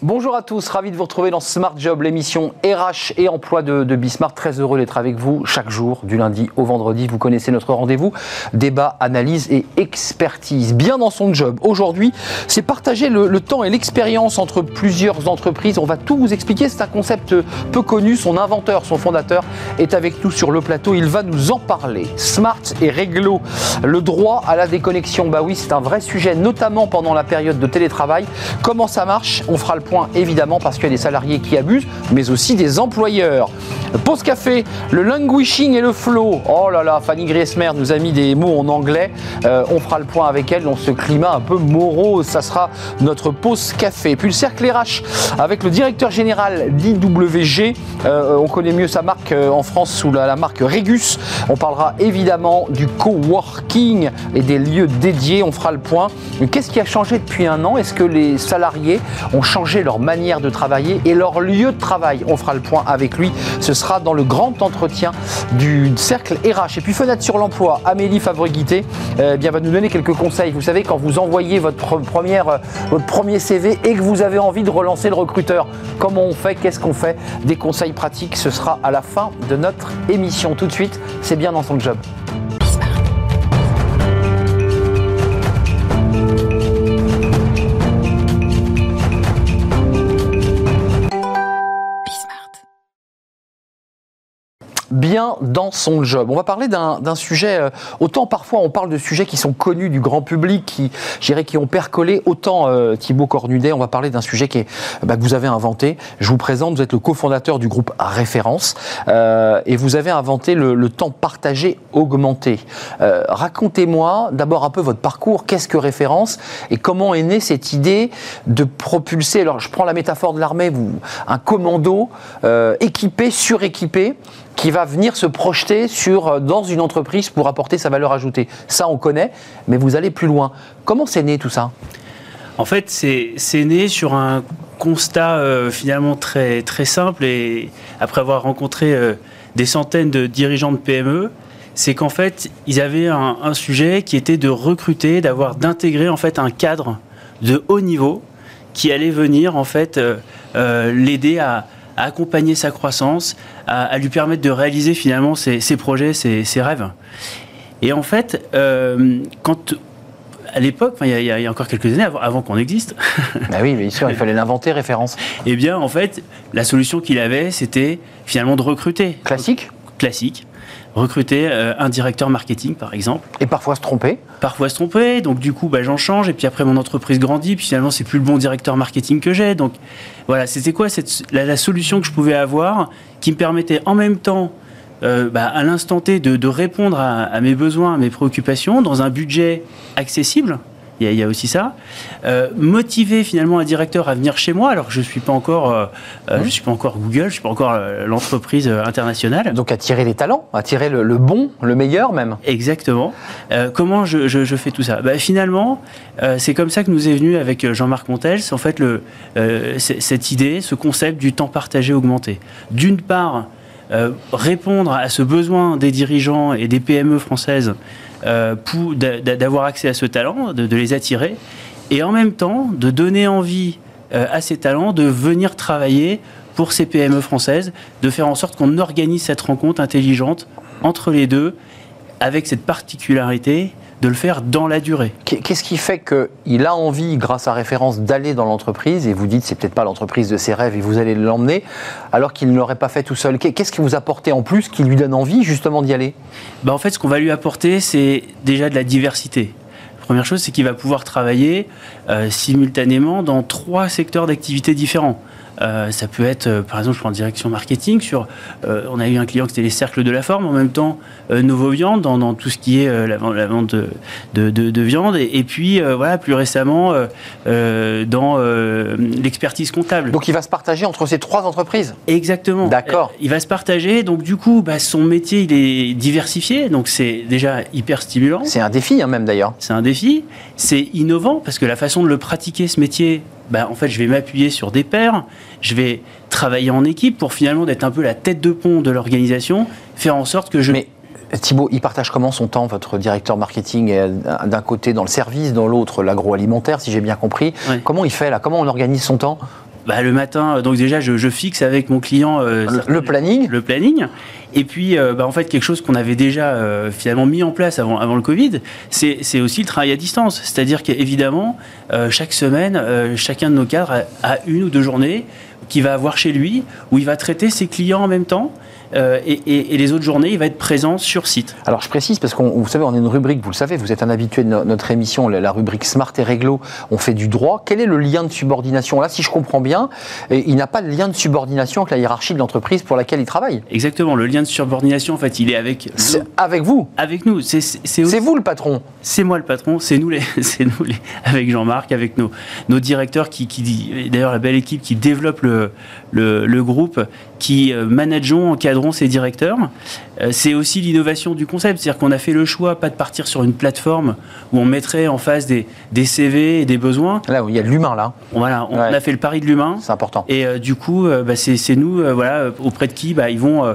Bonjour à tous, ravi de vous retrouver dans Smart Job, l'émission RH et emploi de, de Bismarck. Très heureux d'être avec vous chaque jour, du lundi au vendredi. Vous connaissez notre rendez-vous, débat, analyse et expertise. Bien dans son job. Aujourd'hui, c'est partager le, temps et l'expérience entre plusieurs entreprises. On va tout vous expliquer. C'est un concept peu connu. Son inventeur, son fondateur est avec nous sur le plateau. Il va nous en parler. Smart et réglo, le droit à la déconnexion. Bah oui, c'est un vrai sujet, notamment pendant la période de télétravail. Comment ça marche? On fera le point évidemment parce qu'il y a des salariés qui abusent, mais aussi des employeurs. Pause café, le languishing et le flow. Oh là là, Fanny Griesmer nous a mis des mots en anglais. Euh, on fera le point avec elle dans ce climat un peu morose. Ça sera notre pause café. Puis le cercle RH avec le directeur général d'IWG. Euh, on connaît mieux sa marque euh, en France sous la, la marque Regus. On parlera évidemment du coworking et des lieux dédiés. On fera le point. Qu'est-ce qui a changé depuis un an? Est-ce que les salariés ont changé leur manière de travailler et leur lieu de travail On fera le point avec lui. Ce sera dans le grand entretien du cercle RH. Et puis fenêtre sur l'emploi, Amélie Fabreguité euh, bien, va nous donner quelques conseils. Vous savez, quand vous envoyez votre, première, euh, votre premier CV et que vous avez envie de relancer le recruteur, comment on fait? Qu'est-ce qu'on fait? Des conseils pratiques, ce sera à la fin de notre émission. Tout de suite, c'est bien dans son job. Bien dans son job. On va parler d'un sujet, euh, autant parfois on parle de sujets qui sont connus du grand public, qui, qui ont percolé, autant euh, Thibaut Cornudet, on va parler d'un sujet qui est, bah, que vous avez inventé. Je vous présente, vous êtes le cofondateur du groupe Référence euh, et vous avez inventé le, le temps partagé augmenté. Euh, Racontez-moi d'abord un peu votre parcours, qu'est-ce que Référence et comment est née cette idée de propulser, alors je prends la métaphore de l'armée, un commando équipé, suréquipé, qui va venir se projeter sur, euh, dans une entreprise pour apporter sa valeur ajoutée. Ça, on connaît, mais vous allez plus loin. Comment c'est né tout ça? En fait, c'est né sur un constat euh, finalement très, très simple et après avoir rencontré euh, des centaines de dirigeants de PME, c'est qu'en fait, ils avaient un, sujet qui était de recruter, d'avoir, d'intégrer en fait un cadre de haut niveau qui allait venir en fait l'aider à, à accompagner sa croissance, à, à, lui permettre de réaliser finalement ses, ses projets, ses, ses, rêves. Et en fait, euh, quand à l'époque, il, il, y a encore quelques années, avant, avant qu'on existe. bah oui, bien sûr, il fallait l'inventer, référence. Eh bien, en fait, la solution qu'il avait, c'était finalement de recruter. Classique? Classique recruter euh, un directeur marketing, par exemple. Et parfois se tromper. Parfois se tromper. Donc du coup, bah, j'en change. Et puis après, mon entreprise grandit. Puis finalement, c'est plus le bon directeur marketing que j'ai. Donc voilà, c'était quoi cette, la, la, solution que je pouvais avoir qui me permettait en même temps, euh, bah, à l'instant T, de, de répondre à, à, mes besoins, à mes préoccupations, dans un budget accessible? Il y, a, il y a aussi ça. Euh, motiver finalement un directeur à venir chez moi, alors que je ne suis pas encore, euh, mmh. je suis pas encore Google, je ne suis pas encore euh, l'entreprise internationale. Donc attirer les talents, attirer le, le bon, le meilleur même. Exactement. Euh, comment je, je, je, fais tout ça? Bah, Finalement, c'est comme ça que nous est venu avec Jean-Marc Montel, c'est en fait le, cette idée, ce concept du temps partagé augmenté. D'une part, répondre à ce besoin des dirigeants et des PME françaises euh, pour d'avoir accès à ce talent, de, de, les attirer, et en même temps de donner envie euh, à ces talents de venir travailler pour ces PME françaises, de faire en sorte qu'on organise cette rencontre intelligente entre les deux, avec cette particularité de le faire dans la durée. Qu'est-ce qui fait qu'il a envie, grâce à référence, d'aller dans l'entreprise et vous dites c'est peut-être pas l'entreprise de ses rêves et vous allez l'emmener, alors qu'il ne l'aurait pas fait tout seul? Qu'est-ce qui vous apportez en plus qui lui donne envie justement d'y aller? Ben En fait, ce qu'on va lui apporter, c'est déjà de la diversité. La première chose, c'est qu'il va pouvoir travailler euh, simultanément dans trois secteurs d'activité différents. Euh, ça peut être, euh, par exemple, je prends direction marketing. Sur, euh, on a eu un client qui était les cercles de la forme, en même temps Novo Viande dans, dans, tout ce qui est la, la, vente de, de, de, de, viande, et, et puis voilà, plus récemment dans l'expertise comptable. Donc il va se partager entre ces trois entreprises? Exactement. D'accord. il va se partager. Donc du coup, bah, son métier il est diversifié, donc c'est déjà hyper stimulant. C'est un défi hein, même d'ailleurs. C'est un défi. C'est innovant parce que la façon de le pratiquer ce métier bah, en fait, je vais m'appuyer sur des pairs, je vais travailler en équipe pour finalement d'être un peu la tête de pont de l'organisation, faire en sorte que je... Mais... Thibault, il partage comment son temps, votre directeur marketing D'un côté dans le service, dans l'autre l'agroalimentaire, si j'ai bien compris. Ouais. Comment il fait là? Comment on organise son temps? Bah, le matin, donc déjà, je, fixe avec mon client le, planning. Le planning. Et puis, bah, en fait, quelque chose qu'on avait déjà finalement mis en place avant, avant le Covid, c'est aussi le travail à distance. C'est-à-dire qu'évidemment, chaque semaine, chacun de nos cadres a, une ou deux journées qu'il va avoir chez lui, où il va traiter ses clients en même temps. Euh, et, les autres journées, il va être présent sur site. Alors je précise parce que vous savez, on est une rubrique, vous le savez, vous êtes un habitué de notre émission, la, rubrique Smart et Réglo, on fait du droit. Quel est le lien de subordination? Là, si je comprends bien, il n'a pas de lien de subordination avec la hiérarchie de l'entreprise pour laquelle il travaille. Exactement, le lien de subordination, en fait, il est avec... avec vous Avec nous. C'est vous le patron C'est moi le patron, c'est nous, les, nous les, avec Jean-Marc, avec nos, nos directeurs, qui, qui d'ailleurs la belle équipe qui développe le, le, le groupe, qui euh, manageons, encadrons ces directeurs. Euh, c'est aussi l'innovation du concept, c'est-à-dire qu'on a fait le choix pas de partir sur une plateforme où on mettrait en face des, des CV et des besoins. Là où il y a de l'humain là. Voilà, on, a fait le pari de l'humain. C'est important. Et euh, du coup, bah, c'est nous, voilà, auprès de qui bah, ils vont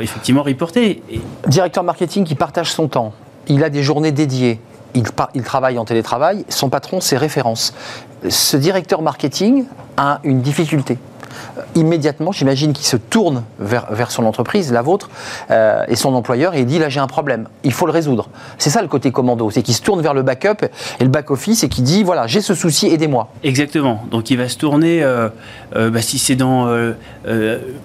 effectivement reporter. Directeur marketing qui partage son temps, il a des journées dédiées. Il, il, travaille en télétravail, son patron, c'est référence. Ce directeur marketing a une difficulté immédiatement, j'imagine qu'il se tourne vers, vers, son entreprise, la vôtre, euh, et son employeur, et il dit là j'ai un problème, il faut le résoudre. C'est ça le côté commando, c'est qu'il se tourne vers le backup et le back-office et qui dit voilà j'ai ce souci, aidez-moi. Exactement, donc il va se tourner, euh, euh, bah, si c'est dans,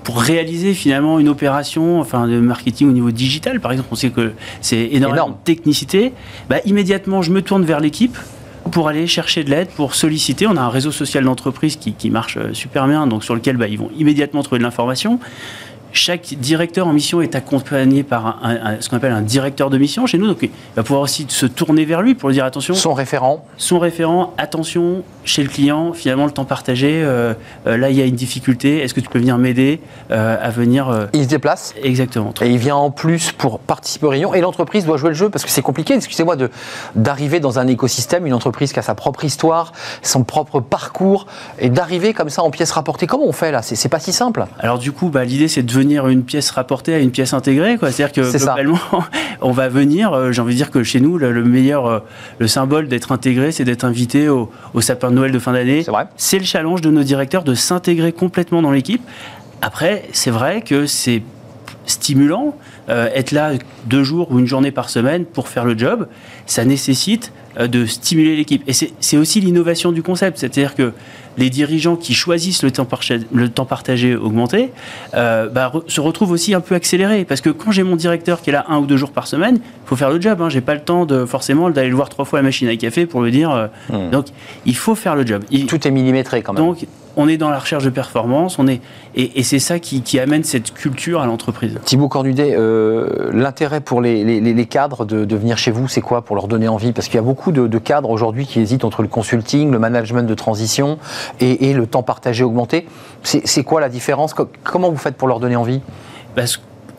pour réaliser finalement une opération enfin, de marketing au niveau digital, par exemple, on sait que c'est énormément de technicité, bah, immédiatement je me tourne vers l'équipe, pour aller chercher de l'aide, pour solliciter. On a un réseau social d'entreprise qui, qui, marche euh, super bien, donc sur lequel bah, ils vont immédiatement trouver de l'information. Chaque directeur en mission est accompagné par ce qu'on appelle un directeur de mission chez nous. Donc, il va pouvoir aussi se tourner vers lui pour lui dire attention. Son référent. Son référent, attention, chez le client, finalement, le temps partagé. Euh, euh, là, il y a une difficulté. Est-ce que tu peux venir m'aider à venir. il se déplace. Exactement. Et il vient en plus pour participer aux réunions. Et l'entreprise doit jouer le jeu parce que c'est compliqué, excusez-moi, d'arriver dans un écosystème, une entreprise qui a sa propre histoire, son propre parcours, et d'arriver comme ça en pièces rapportées. Comment on fait là? C'est pas si simple. Alors, du coup, bah, l'idée, c'est de venir une pièce rapportée à une pièce intégrée. C'est-à-dire que globalement, on va venir, euh, j'ai envie de dire que chez nous, le, meilleur, euh, le symbole d'être intégré, c'est d'être invité au, sapin de Noël de fin d'année. C'est le challenge de nos directeurs de s'intégrer complètement dans l'équipe. Après, c'est vrai que c'est stimulant. Euh, être là deux jours ou une journée par semaine pour faire le job, ça nécessite de stimuler l'équipe. Et c'est aussi l'innovation du concept. C'est-à-dire que les dirigeants qui choisissent le temps, partagé, le temps partagé augmenté euh, bah, se retrouvent aussi un peu accélérés. Parce que quand j'ai mon directeur qui est là un ou deux jours par semaine, il faut faire le job. Hein. J'ai pas le temps de forcément d'aller le voir trois fois à la machine à café pour lui dire. Euh, hmm. Donc il faut faire le job. Tout est millimétré quand même. Donc on est dans la recherche de performance, on est, et, c'est ça qui, amène cette culture à l'entreprise. Thibaut Cornudet, euh, l'intérêt pour les, cadres de, venir chez vous, c'est quoi pour leur donner envie? Parce qu'il y a beaucoup de, cadres aujourd'hui qui hésitent entre le consulting, le management de transition et, le temps partagé augmenté. C'est quoi la différence? Comment vous faites pour leur donner envie?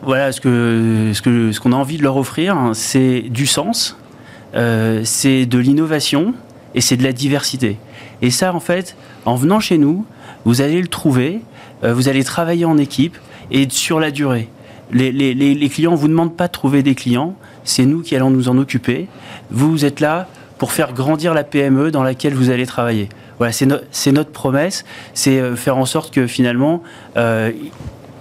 Voilà, ce qu'on ce que, ce qu'on a envie de leur offrir, hein, c'est du sens, euh, c'est de l'innovation et c'est de la diversité. Et ça, en fait, en venant chez nous, vous allez le trouver, euh, vous allez travailler en équipe et sur la durée. Les, clients ne vous demandent pas de trouver des clients, c'est nous qui allons nous en occuper. Vous, êtes là pour faire grandir la PME dans laquelle vous allez travailler. Voilà, c'est notre promesse, c'est euh, faire en sorte que finalement, euh,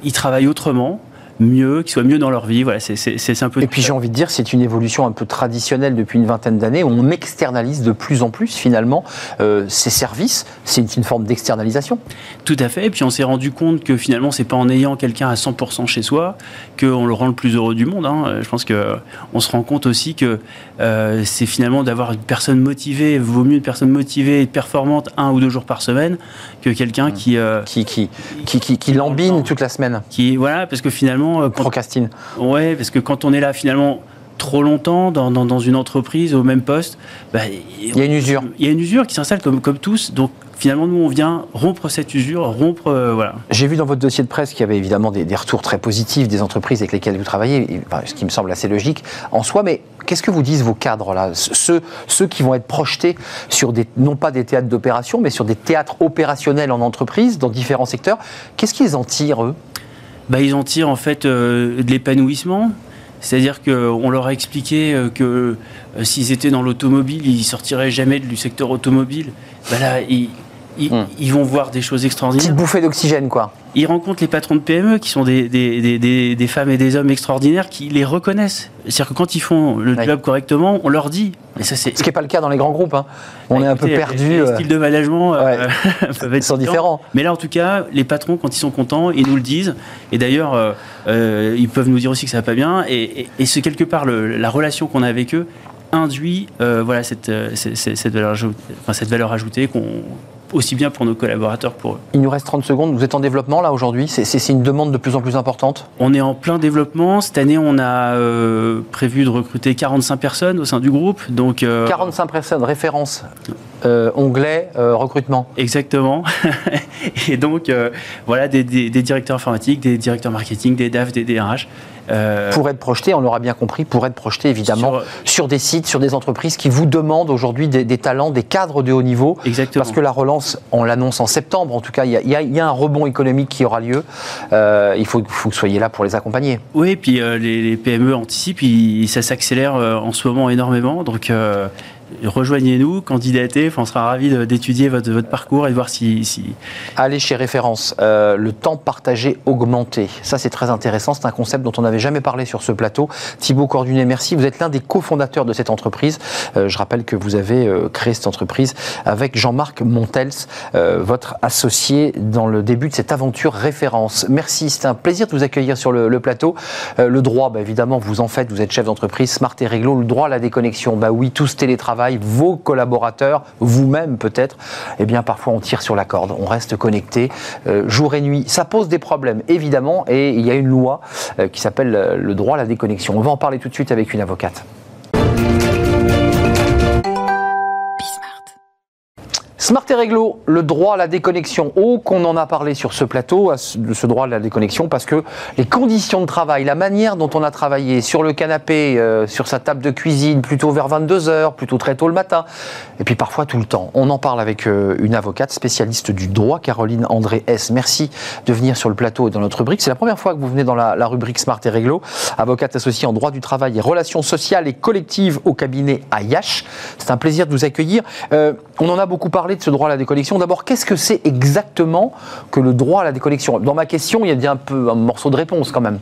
ils travaillent autrement, mieux, qui soient mieux dans leur vie. Voilà, c'est un peu. Et puis j'ai envie de dire, c'est une évolution un peu traditionnelle depuis une vingtaine d'années où on externalise de plus en plus finalement euh, ces services. C'est une forme d'externalisation. Tout à fait. Et puis on s'est rendu compte que finalement, c'est pas en ayant quelqu'un à 100% chez soi qu'on le rend le plus heureux du monde. Hein. Je pense que on se rend compte aussi que euh, c'est finalement d'avoir une personne motivée. Vaut mieux une personne motivée et performante un ou deux jours par semaine que quelqu'un qui, euh, qui, qui, qui, qui, qui lambine toute la semaine. Qui voilà, parce que finalement euh, Procrastine. Ouais, parce que quand on est là finalement trop longtemps dans, dans, une entreprise au même poste, bah, il y a une usure. Il y a une usure qui s'installe comme, comme tous. Donc finalement, nous, on vient rompre cette usure, rompre. Euh, voilà. J'ai vu dans votre dossier de presse qu'il y avait évidemment des, retours très positifs des entreprises avec lesquelles vous travaillez, ce qui me semble assez logique en soi, mais qu'est-ce que vous disent vos cadres là? Ceux, ceux qui vont être projetés sur des, non pas des théâtres d'opération, mais sur des théâtres opérationnels en entreprise, dans différents secteurs, qu'est-ce qu'ils en tirent, eux? Bah, ils en tirent en fait euh, de l'épanouissement. C'est-à-dire qu'on leur a expliqué euh, que euh, s'ils étaient dans l'automobile, ils sortiraient jamais du secteur automobile. Bah là, ils, ils, Hmm. ils vont voir des choses extraordinaires. Petite bouffée d'oxygène, quoi. Ils rencontrent les patrons de PME qui sont des, des, des- des- des femmes et des hommes extraordinaires qui les reconnaissent. C'est-à-dire que quand ils font le Ouais. job correctement, on leur dit. Et ça, c'est Ce qui n'est pas le cas dans les grands groupes. hein. On est un peu perdu. Les euh, styles de management euh, Ouais. peuvent être sont différents. Mais là, en tout cas, les patrons, quand ils sont contents, ils nous le disent. Et d'ailleurs, euh, euh, ils peuvent nous dire aussi que ça va pas bien. Et, et- et c'est quelque part le- la relation qu'on a avec eux induit euh, voilà, euh, cette- cette valeur, ajoutée- enfin, cette valeur ajoutée, qu'on, aussi bien pour nos collaborateurs que pour eux. Il nous reste 30 secondes. Vous êtes en développement là aujourd'hui? C'est- une demande de plus en plus importante? On est en plein développement. Cette année, on a euh, prévu de recruter 45 personnes au sein du groupe. Donc, euh, 45 personnes, référence, euh, onglet, euh, recrutement. Exactement. et donc, euh, voilà, des, des- des directeurs informatiques, des directeurs marketing, des DAF, des DRH. euh, Pour être projeté, on l'aura bien compris, pour être projeté évidemment Sur- sur, des sites, sur des entreprises qui vous demandent aujourd'hui des, des talents, des cadres de haut niveau. Exactement. Parce que la relance, on l'annonce en septembre, en tout cas, il y y a- il y a un rebond économique qui aura lieu. Il faut, faut que vous soyez là pour les accompagner. Oui, puis euh, les, les PME anticipent, ça s'accélère en ce moment énormément. Donc, rejoignez-nous, candidatez. On sera ravis d'étudier votre, parcours et de voir si. Allez chez Référence, euh, le temps partagé augmenté. Ça, c'est très intéressant. C'est un concept dont on n'avait jamais parlé sur ce plateau. Thibaut Cordunet, merci. Vous êtes l'un des cofondateurs de cette entreprise. Euh, je rappelle que vous avez euh, créé cette entreprise avec Jean-Marc Montels, votre associé dans le début de cette aventure Référence. Merci. C'était un plaisir de vous accueillir sur le, plateau. Le droit, bah, évidemment, vous en faites. Vous êtes chef d'entreprise, Smart et Réglo. Le droit à la déconnexion, bah oui, tous télétravail, vos collaborateurs, vous-même peut-être. Eh bien, parfois, on tire sur la corde. On reste connecté euh, jour et nuit. Ça pose des problèmes, évidemment, et il y a une loi euh, qui s'appelle euh, le droit à la déconnexion. On va en parler tout de suite avec une avocate. Smart et Réglo, le droit à la déconnexion. Oh, qu'on en a parlé sur ce plateau, ce- droit à la déconnexion, parce que les conditions de travail, la manière dont on a travaillé sur le canapé, euh, sur sa table de cuisine, plutôt vers 22h, plutôt très tôt le matin, et puis parfois tout le temps. On en parle avec euh, une avocate spécialiste du droit, Caroline André S. Merci de venir sur le plateau et dans notre rubrique. C'est la première fois que vous venez dans la, rubrique Smart et Réglo. Avocate associée en droit du travail et relations sociales et collectives au cabinet Ayash. C'est un plaisir de vous accueillir. Euh, on en a beaucoup parlé de ce droit à la déconnexion. D'abord, qu'est-ce que c'est exactement que le droit à la déconnexion Dans ma question, il y a bien un peu un morceau de réponse quand même.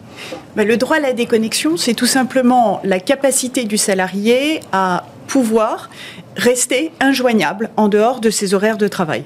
Ben, le droit à la déconnexion, c'est tout simplement la capacité du salarié à pouvoir rester injoignable en dehors de ses horaires de travail.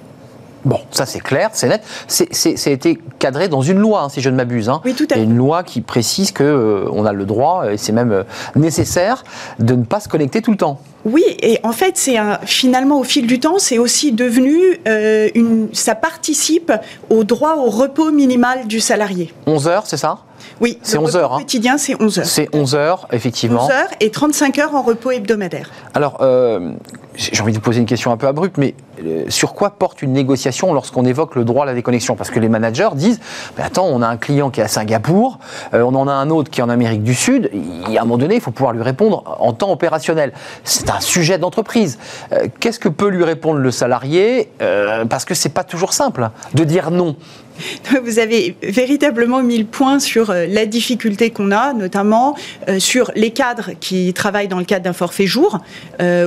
Bon, ça c'est clair, c'est net. C'est, été cadré dans une loi, hein, si je ne m'abuse. hein. Oui, tout à fait. une loi qui précise que euh, on a le droit, et c'est même euh, nécessaire, de ne pas se connecter tout le temps. Oui, et en fait, c'est finalement au fil du temps, c'est aussi devenu euh, une, ça participe au droit au repos minimal du salarié. 11 heures, c'est ça? Oui, C'est le 11 heures, repos hein. quotidien, c'est 11 heures. C'est 11 heures, effectivement. 11 heures et 35 heures en repos hebdomadaire. Alors, euh, j'ai envie de poser une question un peu abrupte, mais euh, sur quoi porte une négociation lorsqu'on évoque le droit à la déconnexion? Parce que les managers disent Mais attends, on a un client qui est à Singapour, euh, on en a un autre qui est en Amérique du Sud, il, à un moment donné, il faut pouvoir lui répondre en temps opérationnel. C'est un sujet d'entreprise. Euh, Qu'est-ce que peut lui répondre le salarié Parce que c'est pas toujours simple de dire non. Vous avez véritablement mis le point sur la difficulté qu'on a, notamment sur les cadres qui travaillent dans le cadre d'un forfait jour,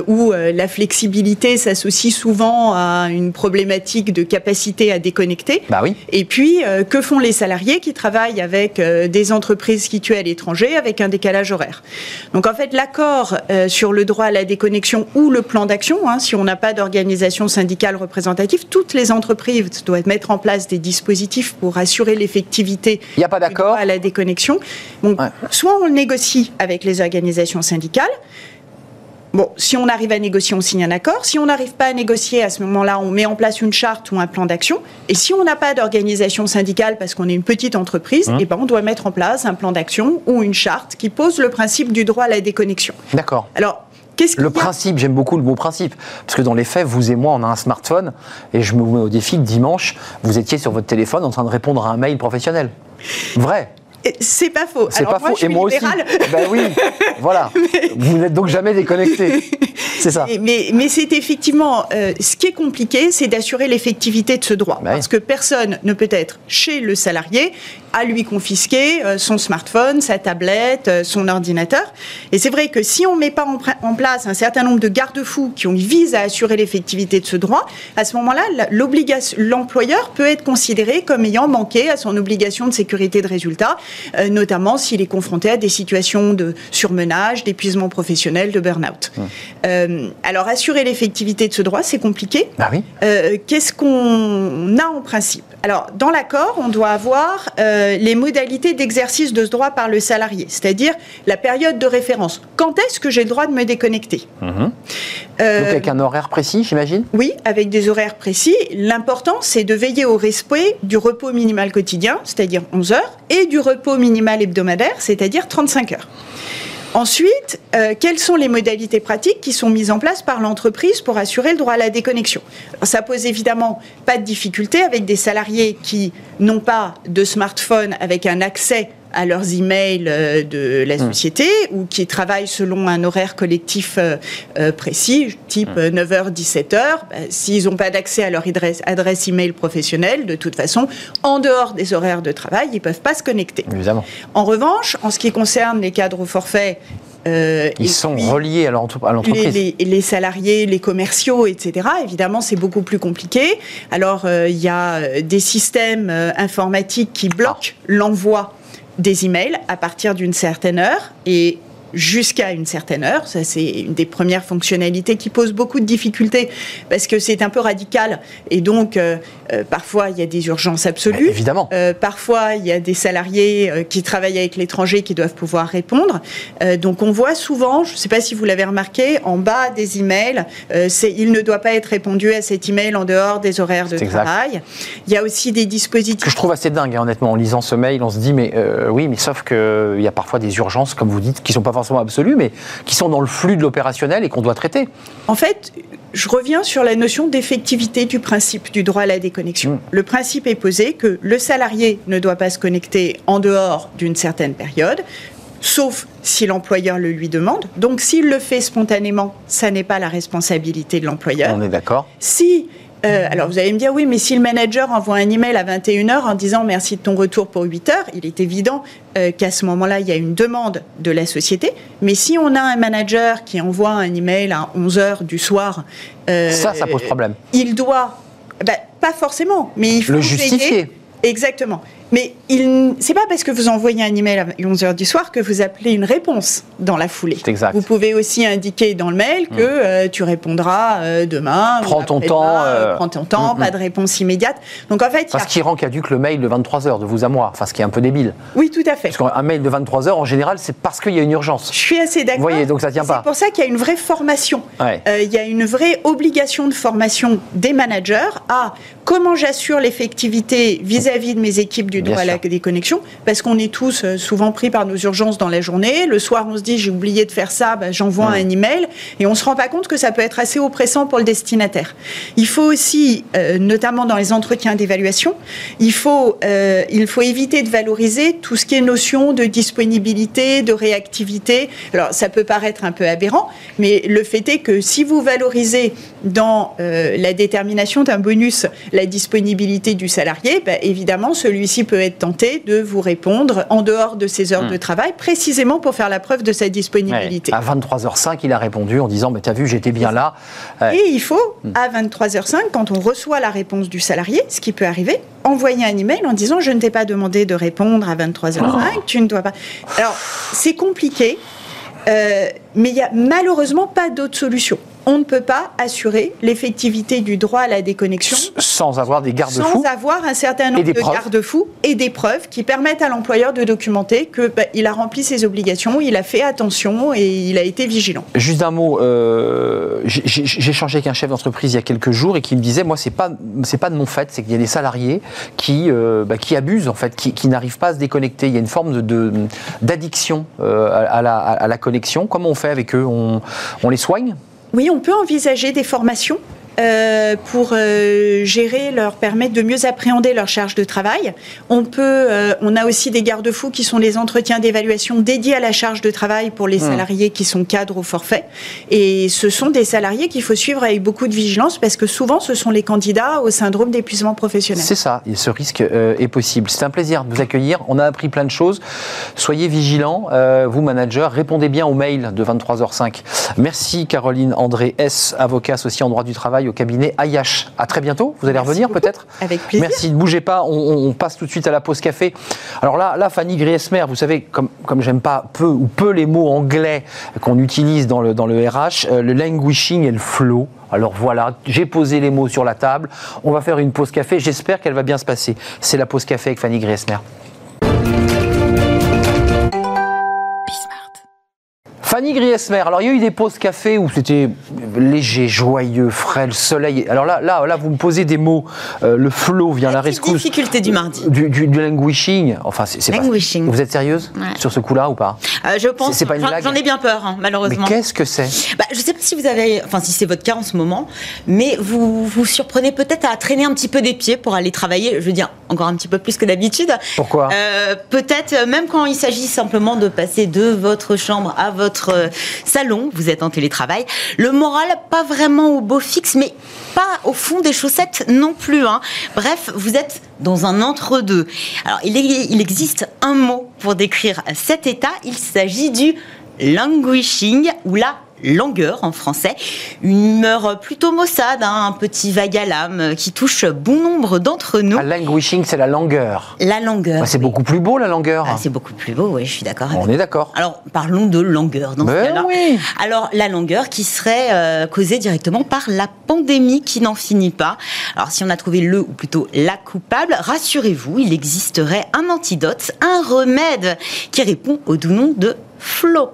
où la flexibilité s'associe souvent à une problématique de capacité à déconnecter. Bah oui. Et puis, euh, que font les salariés qui travaillent avec euh, des entreprises situées à l'étranger avec un décalage horaire? Donc, en fait, l'accord euh, sur le droit à la déconnexion ou le plan d'action, hein, si on n'a pas d'organisation syndicale représentative, toutes les entreprises doivent mettre en place des dispositifs pour assurer l'effectivité Il n'y a pas du d'accord droit à la déconnexion. Donc, Ouais. soit on le négocie avec les organisations syndicales. Bon, si on arrive à négocier, on signe un accord. Si on n'arrive pas à négocier, à ce moment-là, on met en place une charte ou un plan d'action. Et si on n'a pas d'organisation syndicale parce qu'on est une petite entreprise, Mmh. eh ben, on doit mettre en place un plan d'action ou une charte qui pose le principe du droit à la déconnexion. D'accord. Alors, qu'est-ce qu'il Le principe, j'aime beaucoup le mot principe, parce que dans les faits, vous et moi, on a un smartphone, et je me mets au défi que dimanche, vous étiez sur votre téléphone en train de répondre à un mail professionnel. Vrai, C'est pas faux. c'est pas moi, faux, je suis et moi aussi. libérale. Ben oui, voilà. Vous n'êtes donc jamais déconnecté. c'est ça. Mais, mais, c'est effectivement euh, ce qui est compliqué, c'est d'assurer l'effectivité de ce droit, bah parce que personne ne peut être chez le salarié à lui confisquer euh, son smartphone, sa tablette, euh, son ordinateur. Et c'est vrai que si on ne met pas en, place un certain nombre de garde-fous qui visent à assurer l'effectivité de ce droit, à ce moment-là, l'employeur peut être considéré comme ayant manqué à son obligation de sécurité de résultat, euh, notamment s'il est confronté à des situations de surmenage, d'épuisement professionnel, de burn-out. Hum. alors, assurer l'effectivité de ce droit, c'est compliqué. Bah oui. Qu'est-ce qu'on a en principe? Alors, dans l'accord, on doit avoir euh, les modalités d'exercice de ce droit par le salarié, c'est-à-dire la période de référence. Quand est-ce que j'ai le droit de me déconnecter? Mhm. euh, Donc avec un horaire précis, j'imagine? Oui, avec des horaires précis. L'important, c'est de veiller au respect du repos minimal quotidien, c'est-à-dire 11 heures, et du repos minimal hebdomadaire, c'est-à-dire 35 heures. Ensuite, euh, quelles sont les modalités pratiques qui sont mises en place par l'entreprise pour assurer le droit à la déconnexion? Ça pose évidemment pas de difficulté avec des salariés qui n'ont pas de smartphone avec un accès à leurs emails euh, de la hmm. société ou qui travaillent selon un horaire collectif euh, euh, précis, type 9h, 17h. Bah, s'ils n'ont pas d'accès à leur adresse, adresse email professionnelle, de toute façon, en dehors des horaires de travail, ils ne peuvent pas se connecter. Évidemment. En revanche, en ce qui concerne les cadres au forfait, ils sont reliés à l'entreprise. Les, les, salariés, les commerciaux, etc. Évidemment, c'est beaucoup plus compliqué. Alors, il y a des systèmes informatiques qui bloquent ah. l'envoi des emails à partir d'une certaine heure et jusqu'à une certaine heure. Ça, c'est une des premières fonctionnalités qui pose beaucoup de difficultés parce que c'est un peu radical et donc euh, euh, parfois il y a des urgences absolues. évidemment. Euh, parfois il y a des salariés qui travaillent avec l'étranger qui doivent pouvoir répondre. donc on voit souvent, je ne sais pas si vous l'avez remarqué, en bas des emails, c'est il ne doit pas être répondu à cet email en dehors des horaires de travail. Il y a aussi des dispositifs. que je trouve assez dingue, hein, honnêtement, en lisant ce mail, on se dit mais oui, mais sauf qu'il y a parfois des urgences, comme vous dites, qui sont pas forcément absolus, mais qui sont dans le flux de l'opérationnel et qu'on doit traiter. En fait, je reviens sur la notion d'effectivité du principe du droit à la déconnexion. Mmh. Le principe est posé que le salarié ne doit pas se connecter en dehors d'une certaine période, sauf si l'employeur le lui demande. Donc s'il le fait spontanément, ça n'est pas la responsabilité de l'employeur. On est d'accord. Si euh, alors vous allez me dire, oui, mais si le manager envoie un email à 21h en disant merci de ton retour pour 8h, il est évident euh, qu'à ce moment-là, il y a une demande de la société. Mais si on a un manager qui envoie un email à 11h du soir... Euh, ça, ça pose problème. Il doit... Ben, pas forcément, mais il faut... Le justifier. Exactement. Mais il, c'est pas parce que vous envoyez un email à 11h du soir que vous appelez une réponse dans la foulée. Exact. Vous pouvez aussi indiquer dans le mail que mm. euh, tu répondras euh, demain. Prends ton temps. Euh, prends ton temps, pas de réponse immédiate. Donc en fait. Parce qu'il rend caduque le mail de 23h de vous à moi. Enfin, ce qui est un peu débile. Oui, tout à fait. Parce qu'un mail de 23h, en général, c'est parce qu'il y a une urgence. Je suis assez d'accord. Vous voyez, donc ça tient pas. C'est pour ça qu'il y a une vraie formation. il y a une vraie obligation de formation des managers à comment j'assure l'effectivité vis-à-vis de mes équipes du droit à la déconnexion parce qu'on est tous euh, souvent pris par nos urgences dans la journée. Le soir, on se dit j'ai oublié de faire ça, bah, j'envoie un email, et on se rend pas compte que ça peut être assez oppressant pour le destinataire. Il faut aussi, euh, notamment dans les entretiens d'évaluation, il faut euh, il faut éviter de valoriser tout ce qui est notion de disponibilité, de réactivité. Alors ça peut paraître un peu aberrant, mais le fait est que si vous valorisez dans la détermination d'un bonus la disponibilité du salarié, bah, évidemment celui-ci peut être tenté de vous répondre en dehors de ses heures de hmm. travail, précisément pour faire la preuve de sa disponibilité. À 23h05, il a répondu en disant, mais t'as vu, j'étais bien là. Et il faut, hmm. à 23h05, quand on reçoit la réponse du salarié, ce qui peut arriver, envoyer un email en disant, je ne t'ai pas demandé de répondre à 23h05, tu ne dois pas... Alors, c'est compliqué, euh, mais il n'y a malheureusement pas d'autre solution on ne peut pas assurer l'effectivité du droit à la déconnexion sans avoir des garde-fous. Sans avoir un certain nombre de garde-fous et des preuves qui permettent à l'employeur de documenter qu'il bah, a rempli ses obligations, il a fait attention et il a été vigilant. Juste un mot, euh, j'ai échangé avec un chef d'entreprise il y a quelques jours et qui me disait, moi, c'est pas pas de mon fait, c'est qu'il y a des salariés qui euh, bah, qui abusent en fait, qui, n'arrivent pas à se déconnecter. Il y a une forme de d'addiction euh, à, la, à, la, connexion. Comment on fait avec eux? On, on les soigne? Oui, on peut envisager des formations euh, pour euh, gérer, leur permettre de mieux appréhender leur charge de travail. On peut, euh, on a aussi des garde-fous qui sont les entretiens d'évaluation dédiés à la charge de travail pour les Hmm. salariés qui sont cadres au forfait. Et ce sont des salariés qu'il faut suivre avec beaucoup de vigilance parce que souvent ce sont les candidats au syndrome d'épuisement professionnel. C'est ça, et ce risque est possible. C'est un plaisir de vous accueillir. On a appris plein de choses. Soyez vigilants, vous managers, répondez bien aux mails de 23h05. Merci Caroline André S, avocat associé en droit du travail au cabinet Ayash. À très bientôt. Vous allez Merci revenir peut-être? Avec plaisir. Merci, ne bougez pas, on passe tout de suite à la pause café. Alors là, là Fanny Griesmer, vous savez, comme, comme j'aime pas peu ou peu les mots anglais qu'on utilise dans le, dans le RH, euh, le languishing et le flow. Alors voilà, j'ai posé les mots sur la table, on va faire une pause café, j'espère qu'elle va bien se passer. C'est la pause café avec Fanny Griesmer. Fanny Griesmer, alors il y a eu des pauses café où c'était léger, joyeux, frais, le soleil. Alors là, là, là vous me posez des mots, euh, le flow vient la Petite rescousse. difficulté du mardi. Du, du- du languishing, enfin c'est pas-. Vous êtes sérieuse Ouais. sur ce coup-là ou pas? Euh, je pense. C'est- c'est pas une j'en- blague J'en ai bien peur, hein, Mais malheureusement. qu'est-ce que c'est? Bah, je sais pas si vous avez, enfin si c'est votre cas en ce moment, mais vous vous surprenez peut-être à traîner un petit peu des pieds pour aller travailler. Je veux dire encore un petit peu plus que d'habitude. Pourquoi? Euh, Peut-être même quand il s'agit simplement de passer de votre chambre à votre euh, salon, vous êtes en télétravail. Le moral pas vraiment au beau fixe, mais pas au fond des chaussettes non plus. hein. Bref, vous êtes dans un entre-deux. Alors il, il existe un mot pour décrire cet état. Il s'agit du languishing ou la langueur en français, une humeur plutôt maussade, hein, un petit vague à l'âme qui touche bon nombre d'entre nous. Ah, Languishing, c'est la langueur. La langueur. Bah, c'est oui. beaucoup plus beau la langueur. Ah, c'est beaucoup plus beau, oui, je suis d'accord. On est d'accord. alors, parlons de langueur dans ce Ben cas-là. oui. Alors, la langueur qui serait euh, causée directement par la pandémie qui n'en finit pas. Alors, si on a trouvé le, ou plutôt la coupable, rassurez-vous, il existerait un antidote, un remède qui répond au doux nom de flow.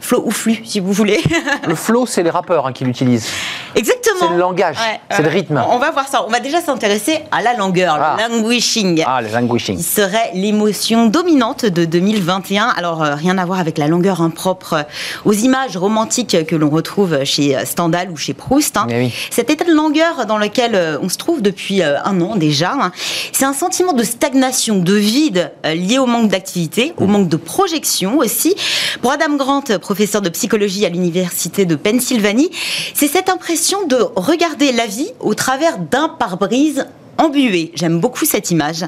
Flow ou flux, si vous voulez. Le flow, c'est les rappeurs hein, qui l'utilisent. Exactement. C'est le langage, c'est le rythme. On va voir ça. On va déjà s'intéresser à la langueur, Ah. le languishing Ah, le languishing. qui serait l'émotion dominante de 2021. Alors, euh, rien à voir avec la longueur impropre euh, aux images romantiques que l'on retrouve chez euh, Stendhal ou chez Proust. hein. Oui. Cet état de langueur dans lequel euh, on se trouve depuis un an déjà, hein, c'est un sentiment de stagnation, de vide lié au manque d'activité, au manque de projection aussi. Pour Adam Grant, professeur de psychologie à l'université de Pennsylvanie, c'est cette impression de regarder la vie au travers d'un pare-brise embué. J'aime beaucoup cette image.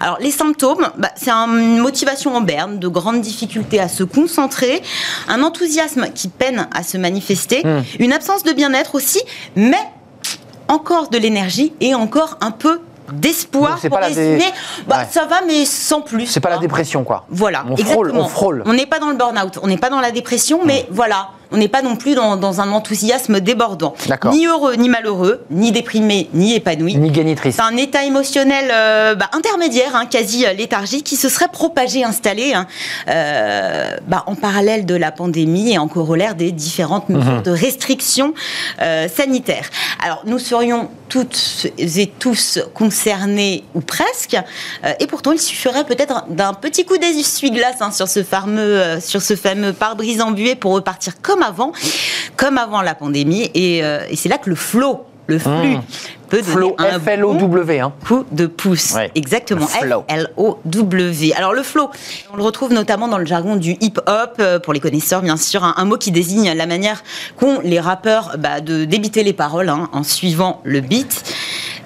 Alors, les symptômes, bah, c'est une motivation en berne, de grandes difficultés à se concentrer, un enthousiasme qui peine à se manifester, Hmm. une absence de bien-être aussi, mais encore de l'énergie et encore un peu d'espoir pour pas dé-. Bah, Ouais. Ça va, mais sans plus. C'est pas la hein. dépression, quoi. Voilà, On frôle, exactement. on frôle. On n'est pas dans le burn-out, on n'est pas dans la dépression, mais voilà, on n'est pas non plus dans, dans un enthousiasme débordant. Ni heureux, ni malheureux, ni déprimé, ni épanoui. Ni gagnitrice. C'est un état émotionnel euh, bah, intermédiaire, hein, quasi euh, léthargique, qui se serait propagé, installé hein, euh, bah, en parallèle de la pandémie et en corollaire des différentes mesures Mhm. de restrictions euh, sanitaires. Alors, nous serions toutes et tous concernés, ou presque, et pourtant, il suffirait peut-être d'un petit coup d'essuie-glace hein, sur ce fameux, sur ce fameux pare-brise embué pour repartir comme avant, comme avant la pandémie. Et, euh, et c'est là que le flow, le flux, Mmh. peut donner Flow, un F-L-O-W. Hein. coup de pouce. Ouais. Exactement. Flow. Alors le flow, on le retrouve notamment dans le jargon du hip-hop, euh, pour les connaisseurs bien sûr, un, un mot qui désigne la manière qu'ont les rappeurs bah, de débiter les paroles hein, en suivant le beat.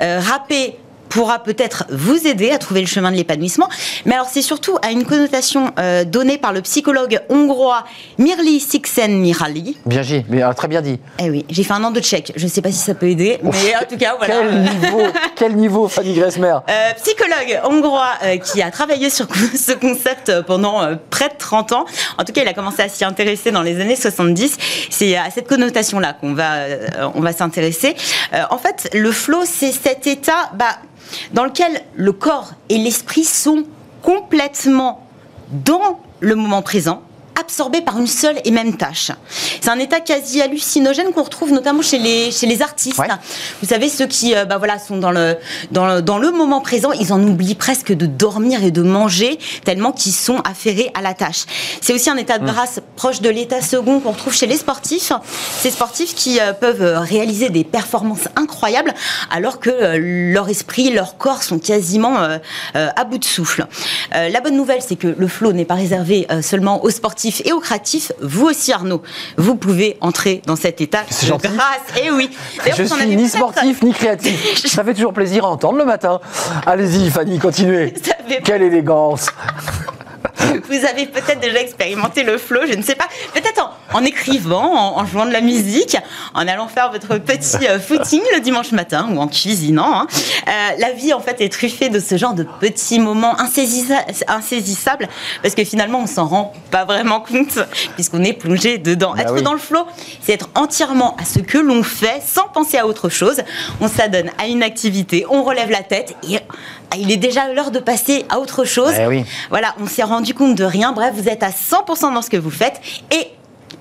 Euh, rapper pourra peut-être vous aider à trouver le chemin de l'épanouissement. Mais alors c'est surtout à une connotation euh, donnée par le psychologue hongrois Mirli Csikszentmihalyi. Bien dit, mais, très bien dit. Eh oui, j'ai fait un an de tchèque. Je ne sais pas si ça peut aider, mais en tout cas voilà. Quel niveau, quel niveau, Fanny Gressmer Euh, psychologue hongrois euh, qui a travaillé sur ce concept pendant près de 30 ans. En tout cas, il a commencé à s'y intéresser dans les années 70. C'est à cette connotation-là qu'on va, on va s'intéresser. En fait, le flow, c'est cet état bah, dans lequel le corps et l'esprit sont complètement dans le moment présent absorbés par une seule et même tâche. C'est un état quasi hallucinogène qu'on retrouve notamment chez les, chez les artistes. Vous savez, ceux qui bah voilà, sont dans le, dans, le, dans le moment présent, ils en oublient presque de dormir et de manger, tellement qu'ils sont affairés à la tâche. C'est aussi un état de mmh. grâce proche de l'état second qu'on retrouve chez les sportifs. Ces sportifs qui euh, peuvent réaliser des performances incroyables alors que euh, leur esprit, leur corps sont quasiment euh, à bout de souffle. la bonne nouvelle, c'est que le flow n'est pas réservé seulement aux sportifs et aux créatifs. Vous aussi, Arnaud, vous pouvez entrer dans cet état de grâce. Et eh oui. Je suis ni sportif ni créatif. Ça fait toujours plaisir à entendre le matin. Allez-y, Fanny, continuez. Quelle élégance vous avez peut-être déjà expérimenté le flow, je ne sais pas. Peut-être en, écrivant, en, jouant de la musique, en allant faire votre petit euh, footing le dimanche matin ou en cuisinant. Hein. Euh, la vie, en fait, est truffée de ce genre de petits moments insaisissables parce que finalement, on s'en rend pas vraiment compte puisqu'on est plongé dedans. Bah être dans le flow, c'est être entièrement à ce que l'on fait sans penser à autre chose. On s'adonne à une activité, on relève la tête et ah, il est déjà l'heure de passer à autre chose. Eh voilà, on s'est rendu compte de rien. Bref, vous êtes à 100% dans ce que vous faites et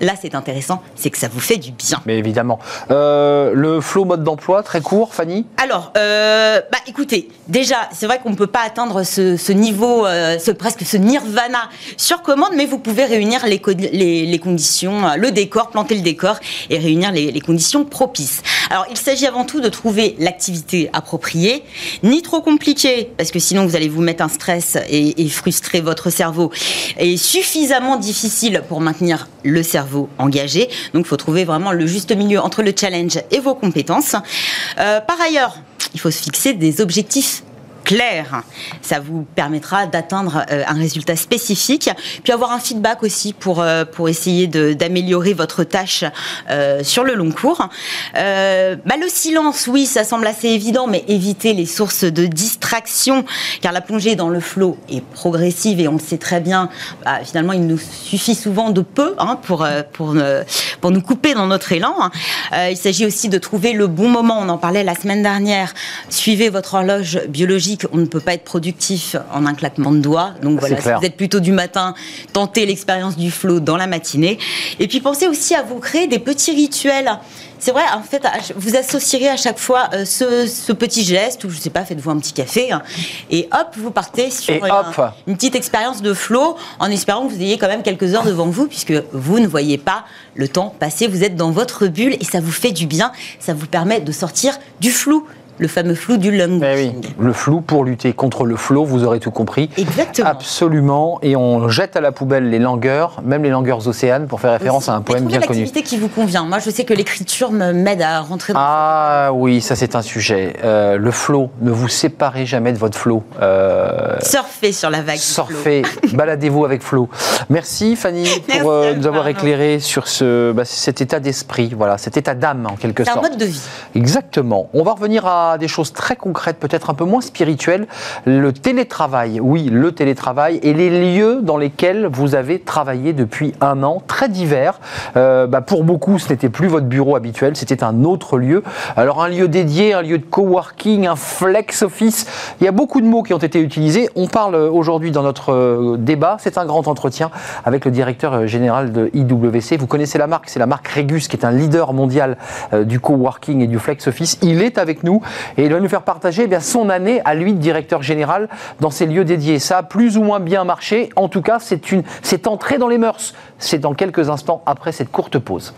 Là, c'est intéressant, c'est que ça vous fait du bien. Mais évidemment. Euh, le flow mode d'emploi, très court, Fanny Alors, euh, bah, écoutez, déjà, c'est vrai qu'on ne peut pas atteindre ce, niveau, euh, ce, presque ce nirvana sur commande, mais vous pouvez réunir les, les, conditions, le décor, planter le décor et réunir les, conditions propices. Alors, il s'agit avant tout de trouver l'activité appropriée, ni trop compliquée, parce que sinon vous allez vous mettre un stress et, et frustrer votre cerveau, et suffisamment difficile pour maintenir le cerveau engagé. Donc il faut trouver vraiment le juste milieu entre le challenge et vos compétences. Euh, par ailleurs, il faut se fixer des objectifs clair. Ça vous permettra d'atteindre euh, un résultat spécifique, puis avoir un feedback aussi pour, euh, pour essayer d'améliorer votre tâche euh, sur le long cours. Bah, le silence, oui, ça semble assez évident, mais éviter les sources de distraction, car la plongée dans le flot est progressive et on le sait très bien. Bah, finalement, il nous suffit souvent de peu hein, pour, pour, pour nous couper dans notre élan. Hein. il s'agit aussi de trouver le bon moment. On en parlait la semaine dernière. Suivez votre horloge biologique on ne peut pas être productif en un claquement de doigts. Donc voilà, si vous êtes plutôt du matin, tentez l'expérience du flow dans la matinée. Et puis pensez aussi à vous créer des petits rituels. C'est vrai, en fait, vous associerez à chaque fois euh, ce, petit geste, ou je sais pas, faites-vous un petit café, hein, et hop, vous partez sur une petite expérience de flow, en espérant que vous ayez quand même quelques heures devant vous, puisque vous ne voyez pas le temps passer, vous êtes dans votre bulle, et ça vous fait du bien, ça vous permet de sortir du flou le fameux flou du lung eh oui, le flou pour lutter contre le flot, vous aurez tout compris. Exactement. Absolument. Et on jette à la poubelle les langueurs, même les langueurs océanes, pour faire référence à un poème bien connu. l'activité qui vous convient. Moi, je sais que l'écriture m'aide à rentrer dans Ah oui, ça c'est un sujet. Euh, le flot, ne vous séparez jamais de votre flot. Euh, surfez sur la vague. Surfez, baladez-vous avec flot. Merci Fanny pour euh, nous avoir éclairé sur ce, bah, cet état d'esprit, voilà, cet état d'âme en quelque sorte. C'est un mode de vie. Exactement. On va revenir à des choses très concrètes, peut-être un peu moins spirituelles. Le télétravail, oui, le télétravail et les lieux dans lesquels vous avez travaillé depuis un an, très divers. Euh, bah, pour beaucoup, ce n'était plus votre bureau habituel, c'était un autre lieu. Alors un lieu dédié, un lieu de coworking, un flex office. Il y a beaucoup de mots qui ont été utilisés. On parle aujourd'hui dans notre euh, débat. C'est un grand entretien avec le directeur euh, général de IWC. Vous connaissez la marque, c'est la marque Regus qui est un leader mondial du coworking et du flex office. Il est avec nous et il va nous faire partager eh bien, son année à lui de directeur général dans ces lieux dédiés. Ça a plus ou moins bien marché. En tout cas, c'est entré dans les mœurs. C'est dans quelques instants après cette courte pause.